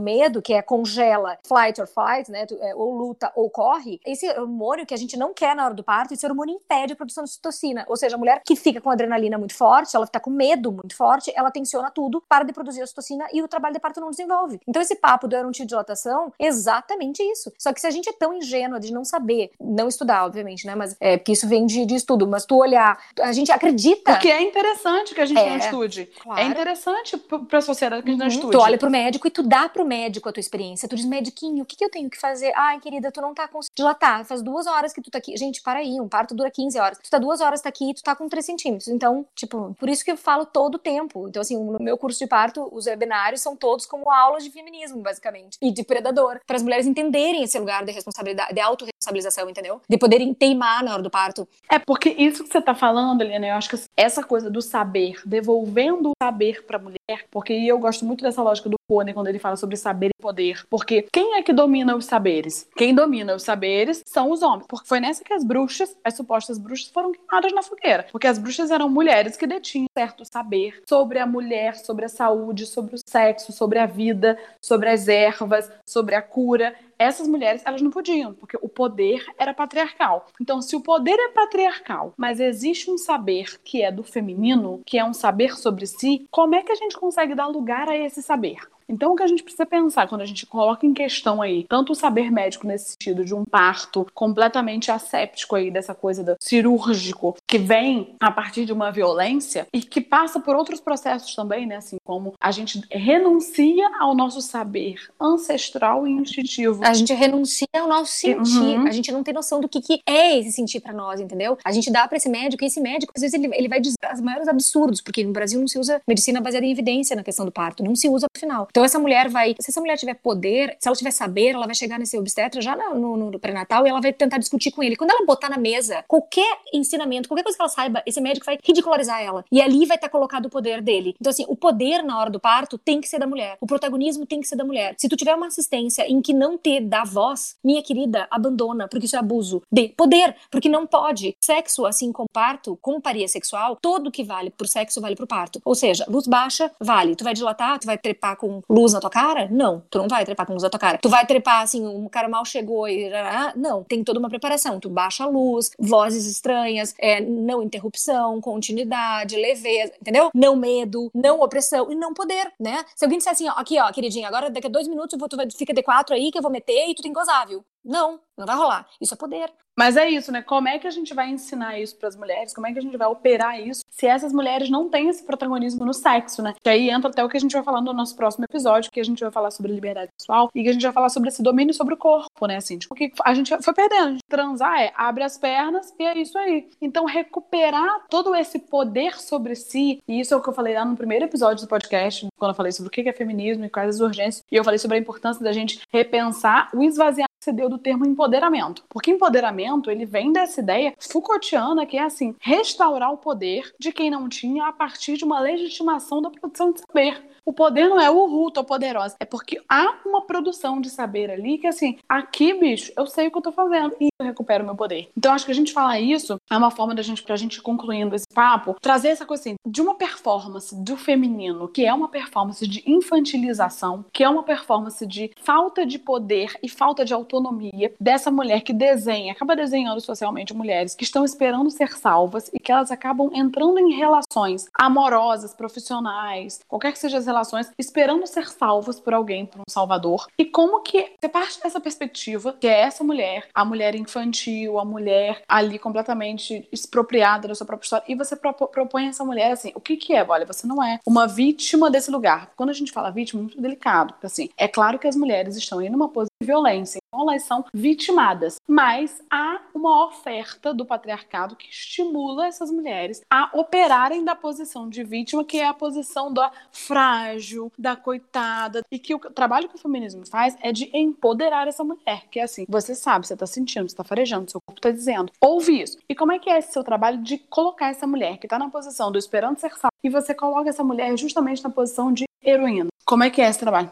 medo, que é congela, flight or fight, né? É, ou luta ou corre, esse hormônio que a gente não quer na hora do parto, esse hormônio impede a produção de ocitocina. Ou seja, a mulher que fica com adrenalina muito forte, ela fica com medo muito forte, ela tensiona tudo para de produzir ocitocina e o trabalho de parto não desenvolve. Então esse papo do dilatação exatamente isso. Só que se a gente é tão ingênua de não saber, não estudar, obviamente, né? Mas é porque isso vem de, de estudo, mas tu olhar, a gente acredita. Porque é interessante que a gente é, não estude. É claro. É interessante para a sociedade que a gente uhum. não estude. Tu olha pro médico e tu dá pro médico a tua experiência. Tu diz, mediquinho, o que, que eu tenho que fazer? Ai, querida, tu não tá conseguindo dilatar. Faz duas horas que tu tá aqui. Gente, para aí, um parto dura 15 horas. Tu tá duas horas tá aqui e tu tá com 3 centímetros. Então, tipo, por isso que eu falo todo o tempo. Então, assim, no meu curso de parto, os webinários são todos como aulas de feminismo, basicamente. E de predador. Para as mulheres entenderem esse lugar de responsabilidade, de autorresponsabilização, entendeu? De poderem teimar na hora do parto. É, porque isso que você tá falando, Eliana, eu acho que essa coisa do saber, devolvendo o saber pra mulher, porque eu gosto muito dessa lógica do Pônei quando ele fala sobre saber e poder. Porque quem é que domina os saberes? Quem domina os saberes são os homens. Porque foi nessa que as bruxas, as supostas bruxas, foram queimadas na fogueira. Porque as bruxas eram mulheres que detinham certo saber sobre a mulher, sobre a saúde, sobre o sexo, sobre a vida, sobre as ervas, sobre a cura essas mulheres elas não podiam, porque o poder era patriarcal. Então, se o poder é patriarcal, mas existe um saber que é do feminino, que é um saber sobre si, como é que a gente consegue dar lugar a esse saber? Então, o que a gente precisa pensar quando a gente coloca em questão aí tanto o saber médico nesse sentido de um parto completamente asséptico aí dessa coisa do cirúrgico que vem a partir de uma violência e que passa por outros processos também, né? Assim como a gente renuncia ao nosso saber ancestral e instintivo. A gente renuncia ao nosso sentir. Uhum. A gente não tem noção do que, que é esse sentir para nós, entendeu? A gente dá para esse médico e esse médico, às vezes, ele, ele vai dizer os maiores absurdos, porque no Brasil não se usa medicina baseada em evidência na questão do parto, não se usa no final. Então essa mulher vai, se essa mulher tiver poder, se ela tiver saber, ela vai chegar nesse obstetra já no, no, no pré-natal e ela vai tentar discutir com ele. Quando ela botar na mesa qualquer ensinamento, qualquer coisa que ela saiba, esse médico vai ridicularizar ela. E ali vai estar colocado o poder dele. Então assim, o poder na hora do parto tem que ser da mulher. O protagonismo tem que ser da mulher. Se tu tiver uma assistência em que não te dá voz, minha querida, abandona, porque isso é abuso de poder, porque não pode. Sexo, assim como parto, como paria sexual, todo que vale pro sexo vale pro parto. Ou seja, luz baixa vale. Tu vai dilatar, tu vai trepar com luz na tua cara? Não, tu não vai trepar com luz na tua cara. Tu vai trepar assim, um cara mal chegou e. Não, tem toda uma preparação. Tu baixa a luz, vozes estranhas, é, não interrupção, continuidade, leveza, entendeu? Não medo, não opressão e não poder, né? Se alguém disser assim, ó, aqui, ó, queridinha, agora daqui a dois minutos tu vai, fica D4 aí que eu vou meter e tu tem gozável. Não, não vai rolar. Isso é poder. Mas é isso, né? Como é que a gente vai ensinar isso para as mulheres? Como é que a gente vai operar isso se essas mulheres não têm esse protagonismo no sexo, né? Que aí entra até o que a gente vai falar no nosso próximo episódio, que a gente vai falar sobre liberdade sexual e que a gente vai falar sobre esse domínio sobre o corpo, né? Assim, tipo, que a gente foi perdendo. Gente transar é abre as pernas e é isso aí. Então, recuperar todo esse poder sobre si, e isso é o que eu falei lá no primeiro episódio do podcast, quando eu falei sobre o que é feminismo e quais as urgências, e eu falei sobre a importância da gente repensar o esvaziamento se deu do termo empoderamento. Porque empoderamento, ele vem dessa ideia Foucaultiana, que é assim, restaurar o poder de quem não tinha a partir de uma legitimação da produção de saber. O poder não é uhul, tô poderosa. É porque há uma produção de saber ali que, assim, aqui, bicho, eu sei o que eu tô fazendo e eu recupero meu poder. Então, acho que a gente falar isso é uma forma da gente, pra gente concluindo esse papo, trazer essa coisa assim, de uma performance do feminino, que é uma performance de infantilização, que é uma performance de falta de poder e falta de autonomia dessa mulher que desenha, acaba desenhando socialmente mulheres que estão esperando ser salvas e que elas acabam entrando em relações amorosas, profissionais, qualquer que seja as relações esperando ser salvos por alguém, por um salvador. E como que você parte dessa perspectiva, que é essa mulher, a mulher infantil, a mulher ali completamente expropriada da sua própria história, e você propõe essa mulher assim, o que que é? Olha, você não é uma vítima desse lugar. Quando a gente fala vítima, é muito delicado, porque assim, é claro que as mulheres estão em uma posição violência, então elas são vitimadas, mas há uma oferta do patriarcado que estimula essas mulheres a operarem da posição de vítima, que é a posição da frágil, da coitada, e que o trabalho que o feminismo faz é de empoderar essa mulher, que é assim, você sabe, você tá sentindo, você tá farejando, seu corpo tá dizendo, ouve isso. E como é que é esse seu trabalho de colocar essa mulher que tá na posição do esperando ser salva e você coloca essa mulher justamente na posição de heroína? Como é que é esse trabalho?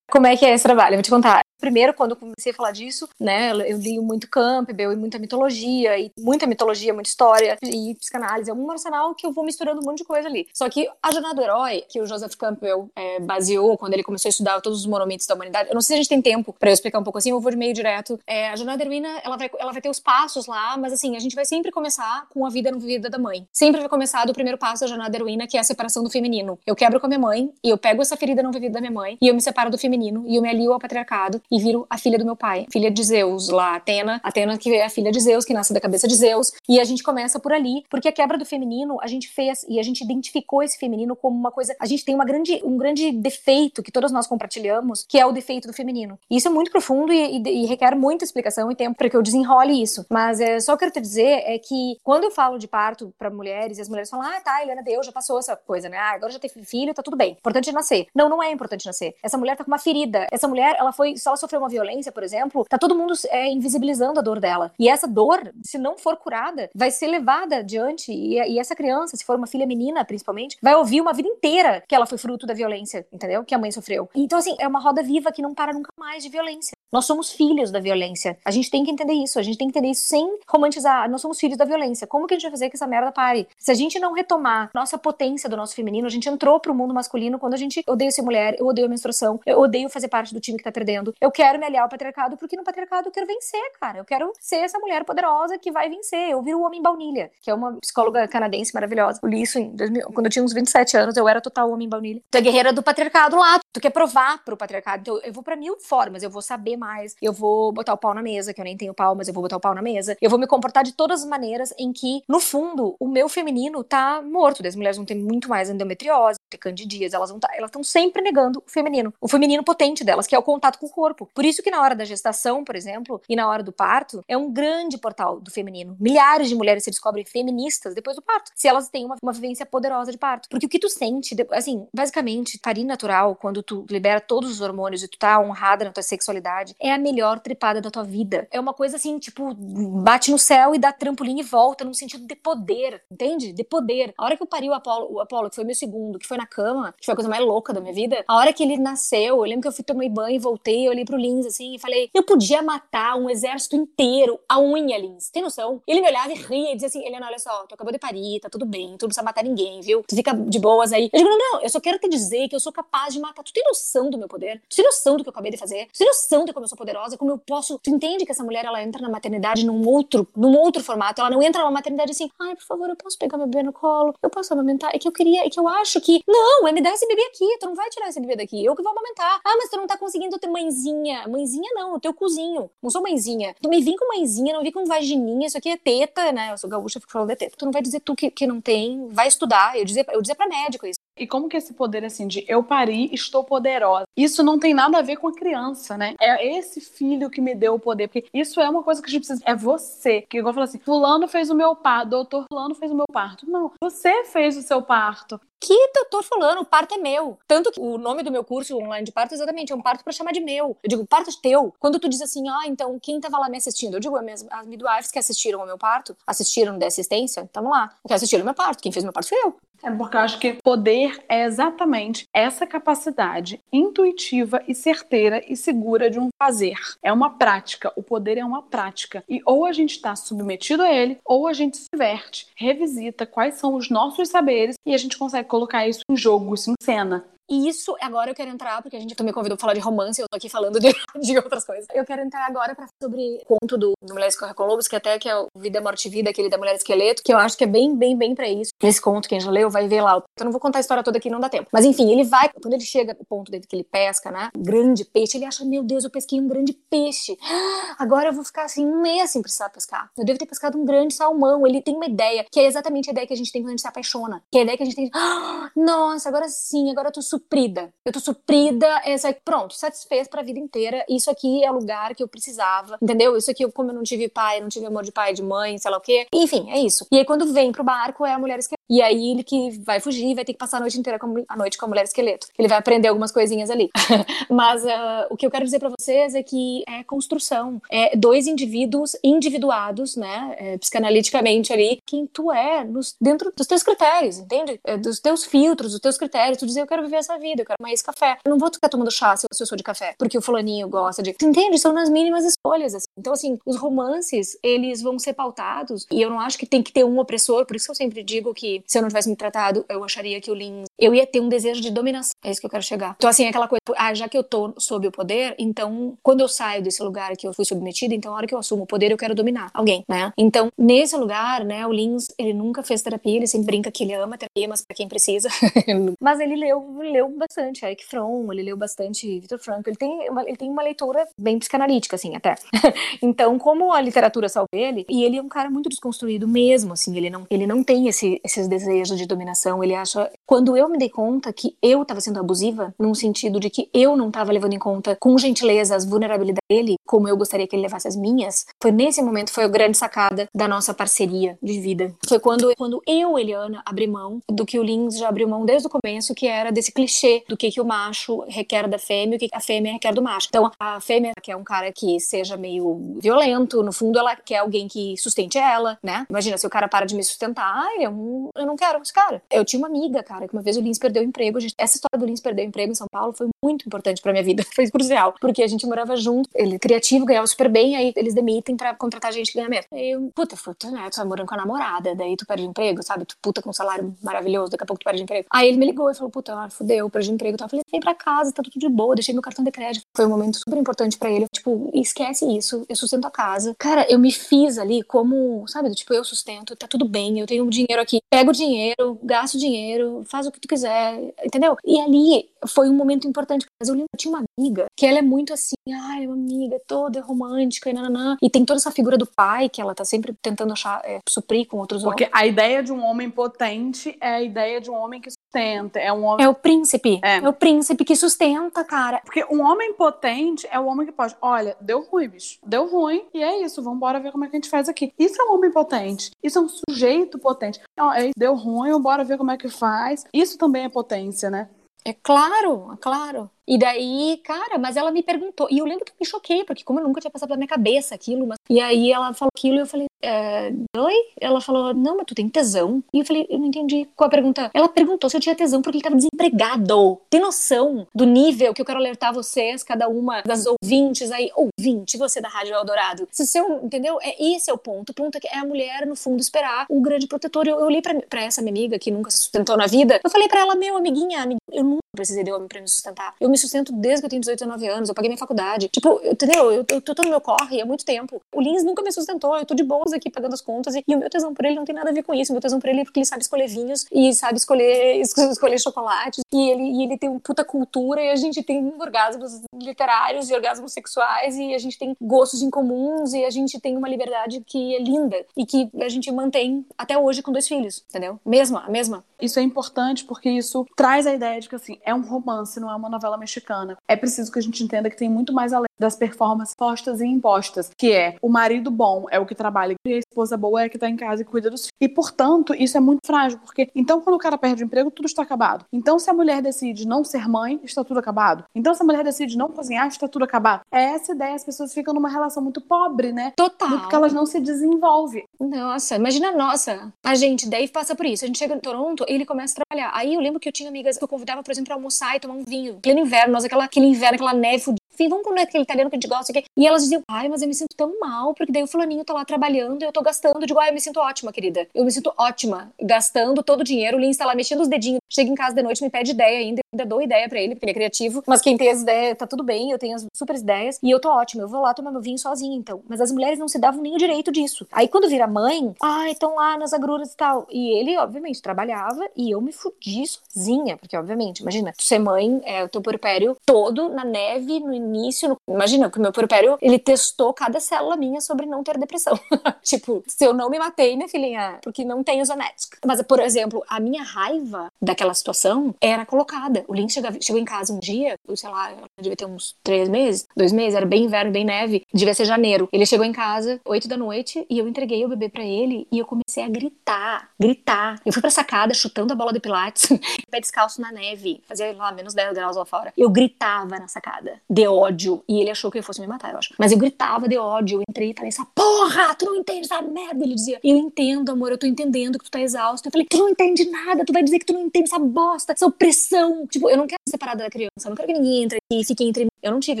Como é que é esse trabalho? Eu vou te contar. Primeiro, quando comecei a falar disso, né, eu li muito Campbell e muita mitologia, e muita mitologia, muita história, e psicanálise. É um arsenal que eu vou misturando um monte de coisa ali. Só que a jornada do herói, que o Joseph Campbell é, baseou quando ele começou a estudar todos os monumentos da humanidade, eu não sei se a gente tem tempo para eu explicar um pouco assim, eu vou de meio direto. É, a jornada da heroína, ela vai, ela vai ter os passos lá, mas assim, a gente vai sempre começar com a vida não vivida da mãe. Sempre vai começar do primeiro passo da jornada da heroína, que é a separação do feminino. Eu quebro com a minha mãe, e eu pego essa ferida não vivida da minha mãe, e eu me separo do feminino, e eu me alio ao patriarcado, e viro a filha do meu pai, filha de Zeus, lá, Atena, Atena que é a filha de Zeus, que nasce da cabeça de Zeus, e a gente começa por ali, porque a quebra do feminino, a gente fez, e a gente identificou esse feminino como uma coisa, a gente tem uma grande, um grande defeito que todas nós compartilhamos, que é o defeito do feminino. Isso é muito profundo e, e, e requer muita explicação e tempo para que eu desenrole isso, mas é, só quero te dizer é que quando eu falo de parto para mulheres, e as mulheres falam, ah, tá, Helena deu, já passou essa coisa, né, ah, agora já teve filho, tá tudo bem, importante é nascer. Não, não é importante nascer. Essa mulher tá com uma ferida, essa mulher, ela foi, se sofreu uma violência, por exemplo, tá todo mundo é, invisibilizando a dor dela. E essa dor, se não for curada, vai ser levada adiante. E, e, essa criança, se for uma filha menina, principalmente, vai ouvir uma vida inteira que ela foi fruto da violência, entendeu? Que a mãe sofreu. Então, assim, é uma roda viva que não para nunca mais de violência. Nós somos filhos da violência. A gente tem que entender isso. A gente tem que entender isso sem romantizar. Nós somos filhos da violência. Como que a gente vai fazer que essa merda pare? Se a gente não retomar nossa potência do nosso feminino, a gente entrou pro mundo masculino quando a gente odeia ser mulher, eu odeio a menstruação, eu odeio fazer parte do time que tá perdendo, eu quero me aliar ao patriarcado, porque no patriarcado eu quero vencer, cara. Eu quero ser essa mulher poderosa que vai vencer. Eu viro o homem baunilha, que é uma psicóloga canadense maravilhosa. Eu li isso em 2000, quando eu tinha uns 27 anos, eu era total homem baunilha. Tu é guerreira do patriarcado lá, tu quer provar pro patriarcado. Então eu vou para mil formas, eu vou saber mais, eu vou botar o pau na mesa, que eu nem tenho pau, mas eu vou botar o pau na mesa. Eu vou me comportar de todas as maneiras em que, no fundo, o meu feminino tá morto. As mulheres vão ter muito mais endometriose, ter candidias, elas vão tá, elas estão sempre negando o feminino, o feminino potente delas, que é o contato com o corpo. Por isso que na hora da gestação, por exemplo, e na hora do parto, é um grande portal do feminino. Milhares de mulheres se descobrem feministas depois do parto, se elas têm uma, uma vivência poderosa de parto. Porque o que tu sente, assim, basicamente, parir natural, quando tu libera todos os hormônios e tu tá honrada na tua sexualidade, é a melhor trepada da tua vida. É uma coisa assim, tipo, bate no céu e dá trampolim e volta, num sentido de poder, entende? De poder. A hora que eu pari o Apolo, o Apolo, que foi meu segundo, que foi na cama, que foi a coisa mais louca da minha vida, a hora que ele nasceu, eu lembro que eu fui tomar banho e voltei, eu olhei virei pro Lins, assim, e falei, eu podia matar um exército inteiro a unha, Lins. Tem noção? Ele me olhava e ria e dizia assim, Helena, olha só, tu acabou de parir, tá tudo bem, tu não precisa matar ninguém, viu? Tu fica de boas aí. Eu digo, não, não, eu só quero te dizer que eu sou capaz de matar. Tu tem noção do meu poder? Tu tem noção do que eu acabei de fazer? Tu tem noção de como eu sou poderosa, como eu posso... Tu entende que essa mulher, ela entra na maternidade num outro, num outro formato, ela não entra numa maternidade assim, ai, por favor, eu posso pegar meu bebê no colo? Eu posso amamentar? É que eu queria, é que eu acho que, não, é me dar esse bebê aqui, tu não vai tirar esse bebê daqui, eu que vou amamentar. Ah, mas tu não tá conseguindo ter mãezinha. Mãezinha não, o teu cozinho. Não sou mãezinha. Tu me vim com mãezinha, não vim com vagininha, isso aqui é teta, né? Eu sou gaúcha, fico falando de teta. Tu não vai dizer tu que, que não tem, vai estudar. Eu dizer, eu dizer pra médico isso. E como que esse poder, assim, de eu pari, estou poderosa, isso não tem nada a ver com a criança, né? É esse filho que me deu o poder. Porque isso é uma coisa que a gente precisa. É você. Que igual falou assim: Fulano fez o meu parto, doutor Fulano fez o meu parto. Não, você fez o seu parto. Que doutor Fulano, o parto é meu. Tanto que o nome do meu curso online de parto é exatamente é um parto para chamar de meu. Eu digo, parto é teu. Quando tu diz assim, ah, então quem tava lá me assistindo? Eu digo, as, as midwives que assistiram ao meu parto, assistiram da assistência, estavam lá. Que assistiram ao meu parto. Quem fez meu parto foi eu. É porque eu acho que poder é exatamente essa capacidade intuitiva e certeira e segura de um fazer. É uma prática. O poder é uma prática. E ou a gente está submetido a ele, ou a gente se verte, revisita quais são os nossos saberes e a gente consegue colocar isso em jogo, isso em cena. E isso, agora eu quero entrar, porque a gente também convidou pra falar de romance, eu tô aqui falando de, de outras coisas. Eu quero entrar agora pra sobre o conto do, do Mulheres Corre com Lobos, que até que é o Vida, Morte e Vida, aquele da Mulher Esqueleto, que eu acho que é bem, bem, bem pra isso. Nesse conto, quem já leu vai ver lá. Eu não vou contar a história toda aqui, não dá tempo. Mas enfim, ele vai, quando ele chega no ponto dele que ele pesca, né? Grande peixe, ele acha, meu Deus, eu pesquei um grande peixe. Agora eu vou ficar assim um mês sem precisar pescar. Eu devo ter pescado um grande salmão. Ele tem uma ideia, que é exatamente a ideia que a gente tem quando a gente se apaixona. Que é a ideia que a gente tem, nossa, agora sim, agora eu tô suprida. Eu tô suprida, essa, pronto, satisfez pra vida inteira. Isso aqui é o lugar que eu precisava, entendeu? Isso aqui, como eu não tive pai, não tive amor de pai, de mãe, sei lá o quê. Enfim, é isso. E aí quando vem pro barco é a mulher esqueleto. E aí ele que vai fugir, vai ter que passar a noite inteira com a noite com a mulher esqueleto. Ele vai aprender algumas coisinhas ali. Mas uh, o que eu quero dizer para vocês é que é construção. É dois indivíduos individuados, né, é, psicanaliticamente ali, quem tu é nos, dentro dos teus critérios, entende? É, dos teus filtros, dos teus critérios. Tu dizer, eu quero viver essa vida, eu quero mais café. Eu não vou ficar tomando chá se eu, sou de café, porque o fulaninho gosta de. Entende? São nas mínimas escolhas. Assim. Então, assim, os romances, eles vão ser pautados, e eu não acho que tem que ter um opressor, por isso que eu sempre digo que se eu não tivesse me tratado, eu acharia que o Lin. Eu ia ter um desejo de dominação. É isso que eu quero chegar. Então, assim, aquela coisa, ah, já que eu tô sob o poder, então, quando eu saio desse lugar que eu fui submetida, então, a hora que eu assumo o poder, eu quero dominar alguém, né? Então, nesse lugar, né, o Lins, ele nunca fez terapia, ele sempre brinca que ele ama terapia, mas pra quem precisa. mas ele leu, leu bastante Eric Fromm, ele leu bastante Victor Frankl, ele tem uma, ele tem uma leitura bem psicanalítica, assim, até. então, como a literatura salva ele, e ele é um cara muito desconstruído mesmo, assim, ele não, ele não tem esse, esses desejos de dominação, ele acha... Quando eu me dei conta que eu estava sendo abusiva, num sentido de que eu não estava levando em conta com gentileza as vulnerabilidades dele, como eu gostaria que ele levasse as minhas, foi nesse momento, foi a grande sacada da nossa parceria de vida. Foi quando, quando eu, Eliana, abri mão do que o Lins já abriu mão desde o começo, que era desse clichê do que, que o macho requer da fêmea e o que a fêmea requer do macho. Então, a fêmea quer um cara que seja meio violento, no fundo ela quer alguém que sustente ela, né? Imagina, se o cara para de me sustentar, eu, eu não quero esse cara. Eu tinha uma amiga, cara, que uma vez o Lins perdeu o emprego. Gente, essa história do Lins perder o emprego em São Paulo foi muito importante pra minha vida. Foi crucial, porque a gente morava junto, ele criativo, ganhava super bem, aí eles demitem pra contratar gente que ganha menos. Aí eu, puta, puta, né? Tu tá morando com a namorada, daí tu perde emprego, sabe? Tu puta com um salário maravilhoso, daqui a pouco tu perde emprego. Aí ele me ligou e falou, puta, ah, fudeu, perdi emprego. Eu falei, vem pra casa, tá tudo de boa, deixei meu cartão de crédito. Foi um momento super importante pra ele. Tipo, esquece isso, eu sustento a casa. Cara, eu me fiz ali como, sabe? Tipo, eu sustento, tá tudo bem, eu tenho dinheiro aqui. Pego o dinheiro, gasto dinheiro, faz o que tu quiser, entendeu? E ali foi um momento importante. Mas eu lembro, eu tinha uma amiga que ela é muito assim, ai, uma amiga toda romântica e nananã. E tem toda essa figura do pai que ela tá sempre tentando achar, é, suprir com outros Porque homens. a ideia de um homem potente é a ideia de um homem que sustenta. É um homem. É o príncipe. É. É. o príncipe que sustenta, cara. Porque um homem potente é o homem que pode. Olha, deu ruim, bicho. Deu ruim. E é isso. Vambora ver como é que a gente faz aqui. Isso é um homem potente. Isso é um sujeito potente. É, deu ruim, bora ver como é que faz. Isso também é potência, né? É claro, é claro. E daí, cara, mas ela me perguntou. E eu lembro que eu me choquei, porque como eu nunca tinha passado pela minha cabeça aquilo. Mas... E aí ela falou aquilo e eu falei, é, oi? Ela falou, não, mas tu tem tesão? E eu falei, eu não entendi qual a pergunta. Ela perguntou se eu tinha tesão porque ele tava desempregado. Tem noção do nível que eu quero alertar vocês, cada uma das ouvintes aí, ouvinte, você da Rádio Eldorado. Se seu, entendeu? É esse é o ponto. O ponto é que é a mulher, no fundo, esperar o grande protetor. Eu, eu olhei pra, pra essa minha amiga que nunca se sustentou na vida. Eu falei pra ela, meu, amiguinha, amiguinha eu nunca precisei de homem pra me sustentar. Eu me sustento desde que eu tenho 18, 19 anos. Eu paguei minha faculdade. Tipo, entendeu? Eu, eu, tô no meu corre há muito tempo. O Lins nunca me sustentou. Eu tô de boas aqui pagando as contas. E, e, o meu tesão por ele não tem nada a ver com isso. O meu tesão por ele é porque ele sabe escolher vinhos e sabe escolher, escolher chocolates. E ele, e ele tem uma puta cultura. E a gente tem orgasmos literários e orgasmos sexuais. E a gente tem gostos incomuns. E a gente tem uma liberdade que é linda. E que a gente mantém até hoje com dois filhos. Entendeu? Mesma, a mesma. Isso é importante porque isso traz a ideia de que, assim, é um romance, não é uma novela mexicana. É preciso que a gente entenda que tem muito mais além das performances postas e impostas, que é o marido bom é o que trabalha e a esposa boa é a que tá em casa e cuida dos filhos. E, portanto, isso é muito frágil, porque então quando o cara perde o emprego, tudo está acabado. Então, se a mulher decide não ser mãe, está tudo acabado. Então, se a mulher decide não cozinhar, está tudo acabado. É essa ideia, as pessoas ficam numa relação muito pobre, né? Total. Porque elas não se desenvolvem. Nossa, imagina, nossa, a gente, Dave passa por isso. A gente chega em Toronto, ele começa a trabalhar. Aí eu lembro que eu tinha amigas que eu convidava, por exemplo, pra almoçar e tomar um vinho. Pleno inverno, nós aquela, aquele inverno, aquela neve. Enfim, vamos comer aquele italiano que a gente gosta. Aqui. E elas diziam, ai, mas eu me sinto tão mal, porque daí o fulaninho tá lá trabalhando e eu tô gastando. Eu digo, ai, eu me sinto ótima, querida. Eu me sinto ótima, gastando todo o dinheiro. O Lins tá lá mexendo os dedinhos. Chega em casa de noite, me pede ideia ainda. Ainda dou ideia pra ele, porque ele é criativo. Mas quem tem as ideias, tá tudo bem. Eu tenho as super ideias. E eu tô ótima. Eu vou lá tomar meu vinho sozinha, então. Mas as mulheres não se davam nem o direito disso. Aí quando vira mãe, ai, estão lá nas agruras e tal. E ele, obviamente, trabalhava e eu me fudi sozinha. Porque, obviamente, imagina, ser mãe, é o teu porpério todo na neve, no início. No... Imagina que o meu porpério, ele testou cada célula minha sobre não ter depressão. tipo, se eu não me matei, minha filhinha, porque não tenho zonética. Mas, por exemplo, a minha raiva daquela situação era colocada. O Link chegava, chegou em casa um dia, sei lá, devia ter uns três meses, dois meses, era bem inverno, bem neve, devia ser janeiro. Ele chegou em casa, oito da noite, e eu entreguei o bebê para ele e eu comecei a gritar, gritar. Eu fui pra sacada chutando a bola de pilates, pé descalço na neve, fazia lá menos 10 graus lá fora. Eu gritava na sacada, de ódio, e ele achou que eu fosse me matar, eu acho. Mas eu gritava de ódio, eu entrei e falei, essa porra, tu não entende essa merda. Ele dizia, eu entendo, amor, eu tô entendendo que tu tá exausto. Eu falei, tu não entende nada, tu vai dizer que tu não entende essa bosta, essa opressão. Tipo, eu não quero ser separada da criança, eu não quero que ninguém entre e fique entre mim. Eu não tive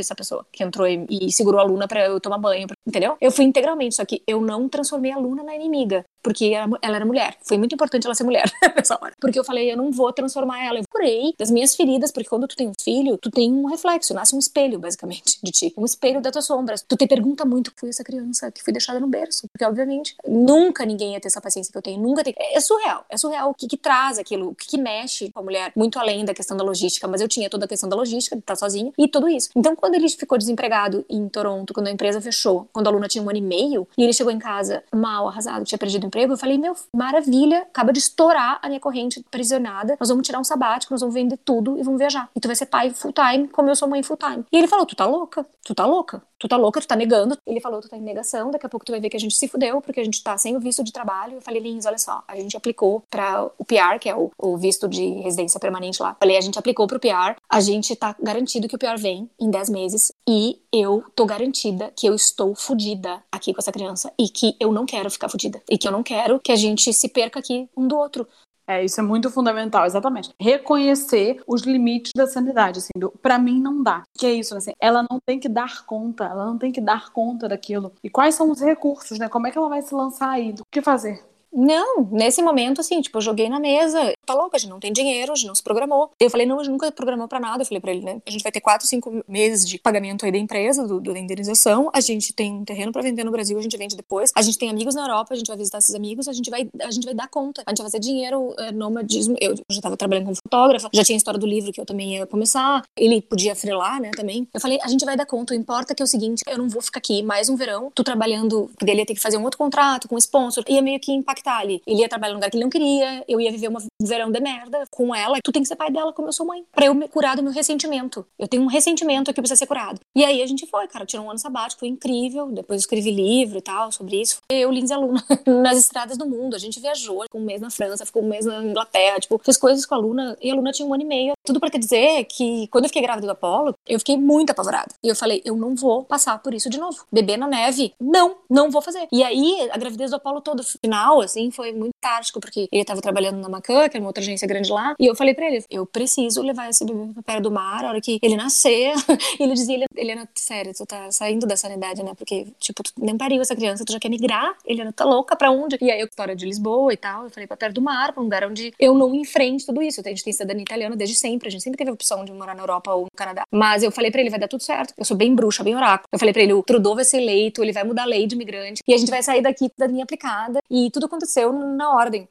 essa pessoa que entrou e, e segurou a Luna para eu tomar banho, entendeu? Eu fui integralmente, só que eu não transformei a Luna na inimiga, porque ela era mulher. Foi muito importante ela ser mulher nessa hora. Porque eu falei, eu não vou transformar ela. Eu curei das minhas feridas, porque quando tu tem um filho, tu tem um reflexo, nasce um espelho, basicamente, de ti. Um espelho das tuas sombras. Tu te pergunta muito, fui essa criança que fui deixada no berço. Porque, obviamente, nunca ninguém ia ter essa paciência que eu tenho. Nunca tem. É surreal. É surreal o que, que traz aquilo, o que, que mexe com a mulher, muito além da questão da logística. Mas eu tinha toda a questão da logística, de estar sozinho, e tudo isso. Então, quando ele ficou desempregado em Toronto, quando a empresa fechou, quando a aluna tinha um ano e meio, e ele chegou em casa mal, arrasado, tinha perdido o emprego, eu falei, meu, maravilha, acaba de estourar a minha corrente aprisionada, nós vamos tirar um sabático, nós vamos vender tudo e vamos viajar. E tu vai ser pai full time, como eu sou mãe full time. E ele falou, tu tá louca? Tu tá louca? Tu tá louca? Tu tá negando? Ele falou, tu tá em negação, daqui a pouco tu vai ver que a gente se fudeu, porque a gente tá sem o visto de trabalho. Eu falei, Lins, olha só, a gente aplicou para o PR, que é o, o visto de residência permanente lá. Falei, a gente aplicou pro PR, a gente tá garantido que o PR vem em 10 meses e eu tô garantida que eu estou fudida aqui com essa criança e que eu não quero ficar fudida e que eu não quero que a gente se perca aqui um do outro. É, isso é muito fundamental, exatamente. Reconhecer os limites da sanidade, assim, do, mim não dá. Que é isso, assim, ela não tem que dar conta, ela não tem que dar conta daquilo. E quais são os recursos, né? Como é que ela vai se lançar aí? Do que fazer? Não, nesse momento, assim, tipo, eu joguei na mesa. Tá louca, a gente não tem dinheiro, a gente não se programou. Eu falei, não, a gente nunca programou pra nada. Eu falei pra ele, né? A gente vai ter quatro, cinco meses de pagamento aí da empresa, do, do da indenização. A gente tem um terreno pra vender no Brasil, a gente vende depois. A gente tem amigos na Europa, a gente vai visitar esses amigos, a gente vai, a gente vai dar conta. A gente vai fazer dinheiro, é, nomadismo. Eu já tava trabalhando como fotógrafa, já tinha a história do livro que eu também ia começar. Ele podia frelar, né, também. Eu falei, a gente vai dar conta. Importa que é o seguinte, eu não vou ficar aqui mais um verão, tô trabalhando, porque ele ia ter que fazer um outro contrato com um sponsor, ia meio que impactar ali. Ele ia trabalhar num lugar que ele não queria, eu ia viver um verão de merda com ela. Tu tem que ser pai dela como eu sou mãe. Pra eu me curar do meu ressentimento. Eu tenho um ressentimento aqui precisa ser curado. E aí a gente foi, cara, tirou um ano sabático, foi incrível. Depois escrevi livro e tal sobre isso. Eu, Lindsay aluna, nas estradas do mundo. A gente viajou, ficou um mês na França, ficou um mês na Inglaterra, tipo, fez coisas com a Luna. E a Luna tinha um ano e meio, Tudo para te dizer que quando eu fiquei grávida do Apolo, eu fiquei muito apavorada. E eu falei, eu não vou passar por isso de novo. Beber na neve, não, não vou fazer. E aí, a gravidez do Apolo todo, final, assim, foi muito tático, porque ele tava trabalhando na Macan, que é uma outra agência grande lá, e eu falei para ele, eu preciso levar esse bebê pra perto do mar, a hora que ele nascer. ele dizia, ele, Eliana, sério, tu tá saindo da sanidade, né? Porque, tipo, tu nem pariu essa criança, tu já quer migrar? Eliana, tá louca pra onde? E aí, eu, história de Lisboa e tal, eu falei pra perto do mar, pra um lugar onde eu não enfrente tudo isso. A gente tem cidadania italiana desde sempre, a gente sempre teve a opção de morar na Europa ou no Canadá. Mas eu falei para ele, vai dar tudo certo. Eu sou bem bruxa, bem oráculo. Eu falei para ele, o Trudeau vai ser eleito, ele vai mudar a lei de imigrante e a gente vai sair daqui da linha aplicada e tudo aconteceu na ordem.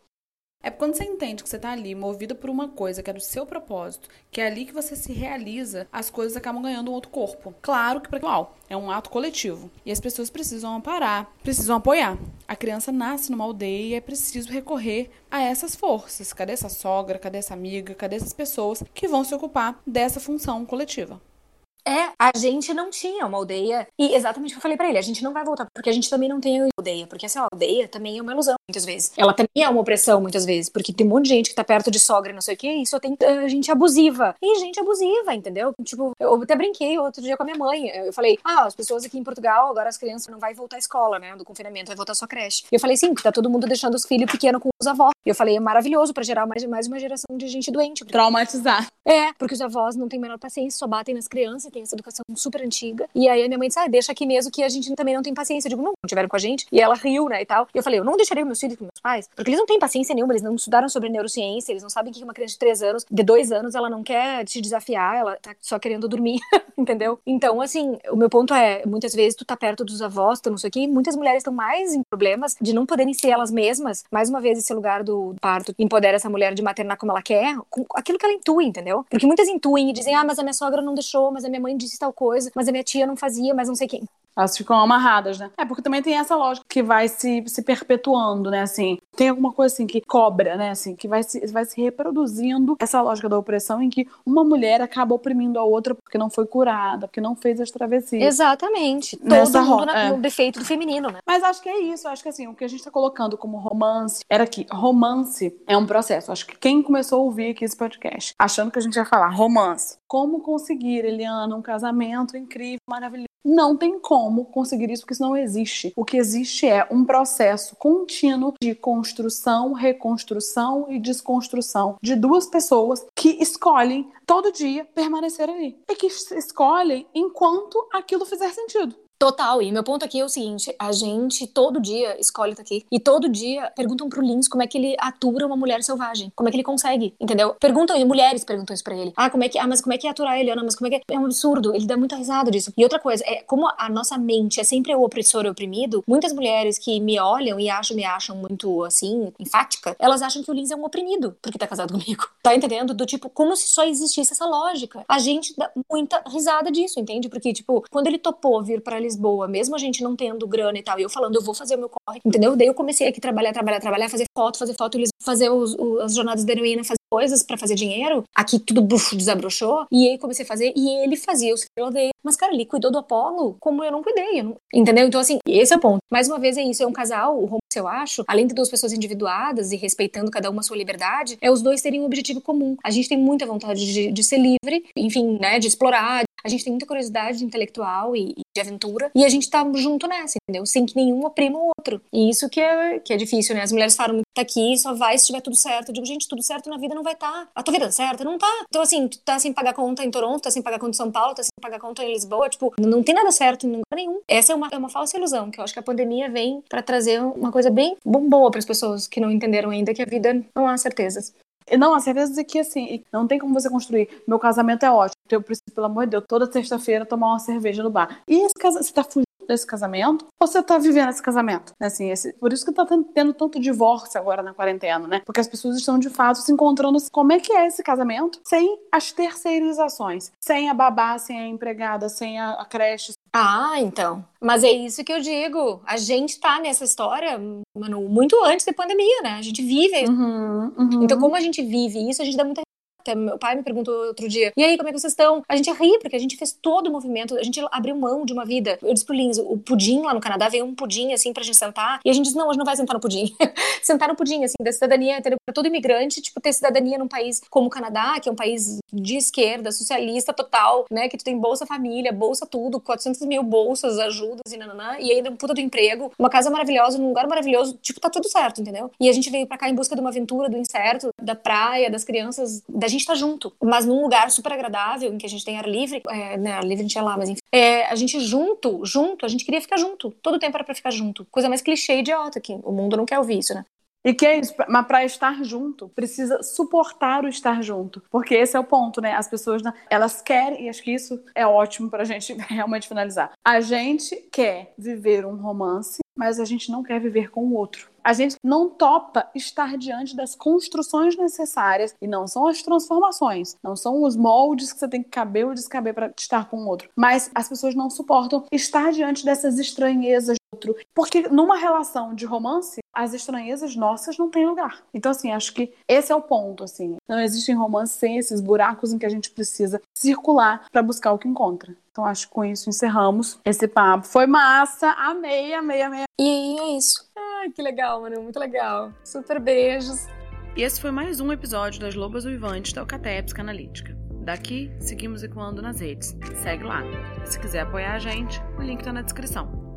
É quando você entende que você está ali movida por uma coisa que é do seu propósito, que é ali que você se realiza, as coisas acabam ganhando um outro corpo. Claro que para é um ato coletivo e as pessoas precisam amparar, precisam apoiar. A criança nasce numa aldeia e é preciso recorrer a essas forças. Cadê essa sogra? Cadê essa amiga? Cadê essas pessoas que vão se ocupar dessa função coletiva? É, a gente não tinha uma aldeia. E exatamente o que eu falei pra ele, a gente não vai voltar, porque a gente também não tem aldeia. Porque essa aldeia também é uma ilusão, muitas vezes. Ela também é uma opressão, muitas vezes. Porque tem um monte de gente que tá perto de sogra e não sei o quê, e só tem uh, gente abusiva. E gente abusiva, entendeu? Tipo, eu até brinquei outro dia com a minha mãe. Eu falei, ah, as pessoas aqui em Portugal, agora as crianças não vai voltar à escola, né? Do confinamento, vai voltar só creche. E eu falei, sim, tá todo mundo deixando os filhos pequenos com os avós. E eu falei, é maravilhoso para gerar mais, mais uma geração de gente doente. Traumatizar. É, porque os avós não têm menor paciência, só batem nas crianças, tem essa educação super antiga. E aí a minha mãe disse, ah, deixa aqui mesmo que a gente também não tem paciência. Eu digo, não, tiveram com a gente. E ela riu, né, e tal. E eu falei, eu não deixaria meus filhos com meus pais, porque eles não têm paciência nenhuma, eles não estudaram sobre neurociência, eles não sabem que uma criança de 3 anos, de 2 anos, ela não quer te desafiar, ela tá só querendo dormir, entendeu? Então, assim, o meu ponto é, muitas vezes tu tá perto dos avós, tu não sei o quê, muitas mulheres estão mais em problemas de não poderem ser elas mesmas. Mais uma vez, esse lugar do parto empodera essa mulher de maternar como ela quer, com aquilo que ela intui, entendeu? Porque muitas intuem e dizem, ah, mas a minha sogra não deixou, mas a minha mãe disse tal coisa, mas a minha tia não fazia, mas não sei quem. Elas ficam amarradas, né? É, porque também tem essa lógica que vai se, se perpetuando, né? Assim, tem alguma coisa assim que cobra, né? Assim, que vai se, vai se reproduzindo essa lógica da opressão em que uma mulher acaba oprimindo a outra porque não foi curada, porque não fez as travessias. Exatamente. Nessa Todo mundo é. no defeito do feminino, né? Mas acho que é isso. Acho que assim, o que a gente tá colocando como romance era que romance é um processo. Acho que quem começou a ouvir aqui esse podcast achando que a gente ia falar romance, como conseguir, Eliana, um casamento incrível, maravilhoso não tem como conseguir isso, porque isso não existe. O que existe é um processo contínuo de construção, reconstrução e desconstrução de duas pessoas que escolhem todo dia permanecer ali. E que escolhem enquanto aquilo fizer sentido. Total. E meu ponto aqui é o seguinte: a gente todo dia escolhe estar aqui. E todo dia perguntam pro Lins como é que ele atura uma mulher selvagem. Como é que ele consegue, entendeu? Perguntam, e mulheres perguntam isso pra ele. Ah, como é que. Ah, mas como é que é aturar a Eliana? Mas como é que é? É um absurdo. Ele dá muita risada disso. E outra coisa, é como a nossa mente é sempre o opressor e oprimido, muitas mulheres que me olham e acham, me acham muito assim, enfática, elas acham que o Lins é um oprimido porque tá casado comigo. Tá entendendo? Do tipo, como se só existisse essa lógica. A gente dá muita risada disso, entende? Porque, tipo, quando ele topou vir pra Lisboa, Lisboa, mesmo a gente não tendo grana e tal, e eu falando, eu vou fazer o meu corre, entendeu? Daí eu comecei aqui a trabalhar, trabalhar, trabalhar, fazer foto, fazer foto, fazer os, os, as jornadas da heroína, fazer coisas para fazer dinheiro. Aqui tudo desabrochou. E aí comecei a fazer, e ele fazia que eu odeio. Mas, cara, ele cuidou do Apolo como eu não cuidei. Eu não... Entendeu? Então, assim, esse é o ponto. Mais uma vez é isso, é um casal, o romance, eu acho, além de duas pessoas individuadas e respeitando cada uma a sua liberdade, é os dois terem um objetivo comum. A gente tem muita vontade de, de ser livre, enfim, né, de explorar, a gente tem muita curiosidade intelectual e, e, de aventura, e a gente tá junto nessa, entendeu? Sem que nenhum oprima o outro. E isso que é, que é difícil, né? As mulheres falam, tá aqui, só vai se tiver tudo certo. Eu digo, gente, tudo certo na vida não vai estar. Tá. A tua vida certa não tá. Então, assim, tu tá sem pagar conta em Toronto, tá sem pagar conta em São Paulo, tá sem pagar conta em Lisboa, tipo, não tem nada certo em lugar nenhum. Essa é uma, é uma falsa ilusão, que eu acho que a pandemia vem para trazer uma coisa bem boa para as pessoas que não entenderam ainda que a vida não há certezas. Não, a certeza é que assim, não tem como você construir. Meu casamento é ótimo. Eu preciso, pelo amor de Deus, toda sexta-feira tomar uma cerveja no bar. E esse casamento, você tá fugindo desse casamento ou você tá vivendo esse casamento? Assim, esse, por isso que tá tendo tanto divórcio agora na quarentena, né? Porque as pessoas estão de fato se encontrando como é que é esse casamento sem as terceirizações, sem a babá, sem a empregada, sem a, a creche. Ah, então. Mas é isso que eu digo. A gente tá nessa história, mano, muito antes da pandemia, né? A gente vive. Uhum, uhum. Então, como a gente vive isso, a gente dá muita Até meu pai me perguntou outro dia, e aí, como é que vocês estão? A gente ri, porque a gente fez todo o movimento, a gente abriu mão de uma vida. Eu disse pro Lins, o pudim lá no Canadá veio um pudim, assim, pra gente sentar, e a gente disse, não, hoje não vai sentar no pudim. sentar no pudim, assim, da cidadania, pra todo imigrante, tipo, ter cidadania num país como o Canadá, que é um país de esquerda, socialista total, né, que tu tem Bolsa Família, Bolsa tudo, 400 mil bolsas, ajudas e nananã, e ainda um puta do emprego, uma casa maravilhosa, num lugar maravilhoso, tipo, tá tudo certo, entendeu? E a gente veio pra cá em busca de uma aventura, do incerto, da praia, das crianças, da gente estar tá junto, mas num lugar super agradável, em que a gente tem ar livre, é, né, ar livre a gente ia lá, mas enfim, é, a gente junto, junto, a gente queria ficar junto, todo tempo era pra ficar junto, coisa mais clichê e idiota aqui, o mundo não quer ouvir isso, né? E que é isso, mas para estar junto, precisa suportar o estar junto. Porque esse é o ponto, né? As pessoas, elas querem, e acho que isso é ótimo pra gente realmente finalizar. A gente quer viver um romance, mas a gente não quer viver com o outro a gente não topa estar diante das construções necessárias e não são as transformações, não são os moldes que você tem que caber ou descaber para estar com o outro, mas as pessoas não suportam estar diante dessas estranhezas outro, porque numa relação de romance as estranhezas nossas não têm lugar. Então, assim, acho que esse é o ponto, assim. Não existem romances sem esses buracos em que a gente precisa circular para buscar o que encontra. Então, acho que com isso encerramos esse papo. Foi massa, amei, amei, amei. E é isso. Ai, que legal, mano, muito legal. Super beijos. E esse foi mais um episódio das Lobas Uivantes da Alcateia Psicanalítica. Daqui, seguimos ecoando nas redes. Segue lá. E se quiser apoiar a gente, o link tá na descrição.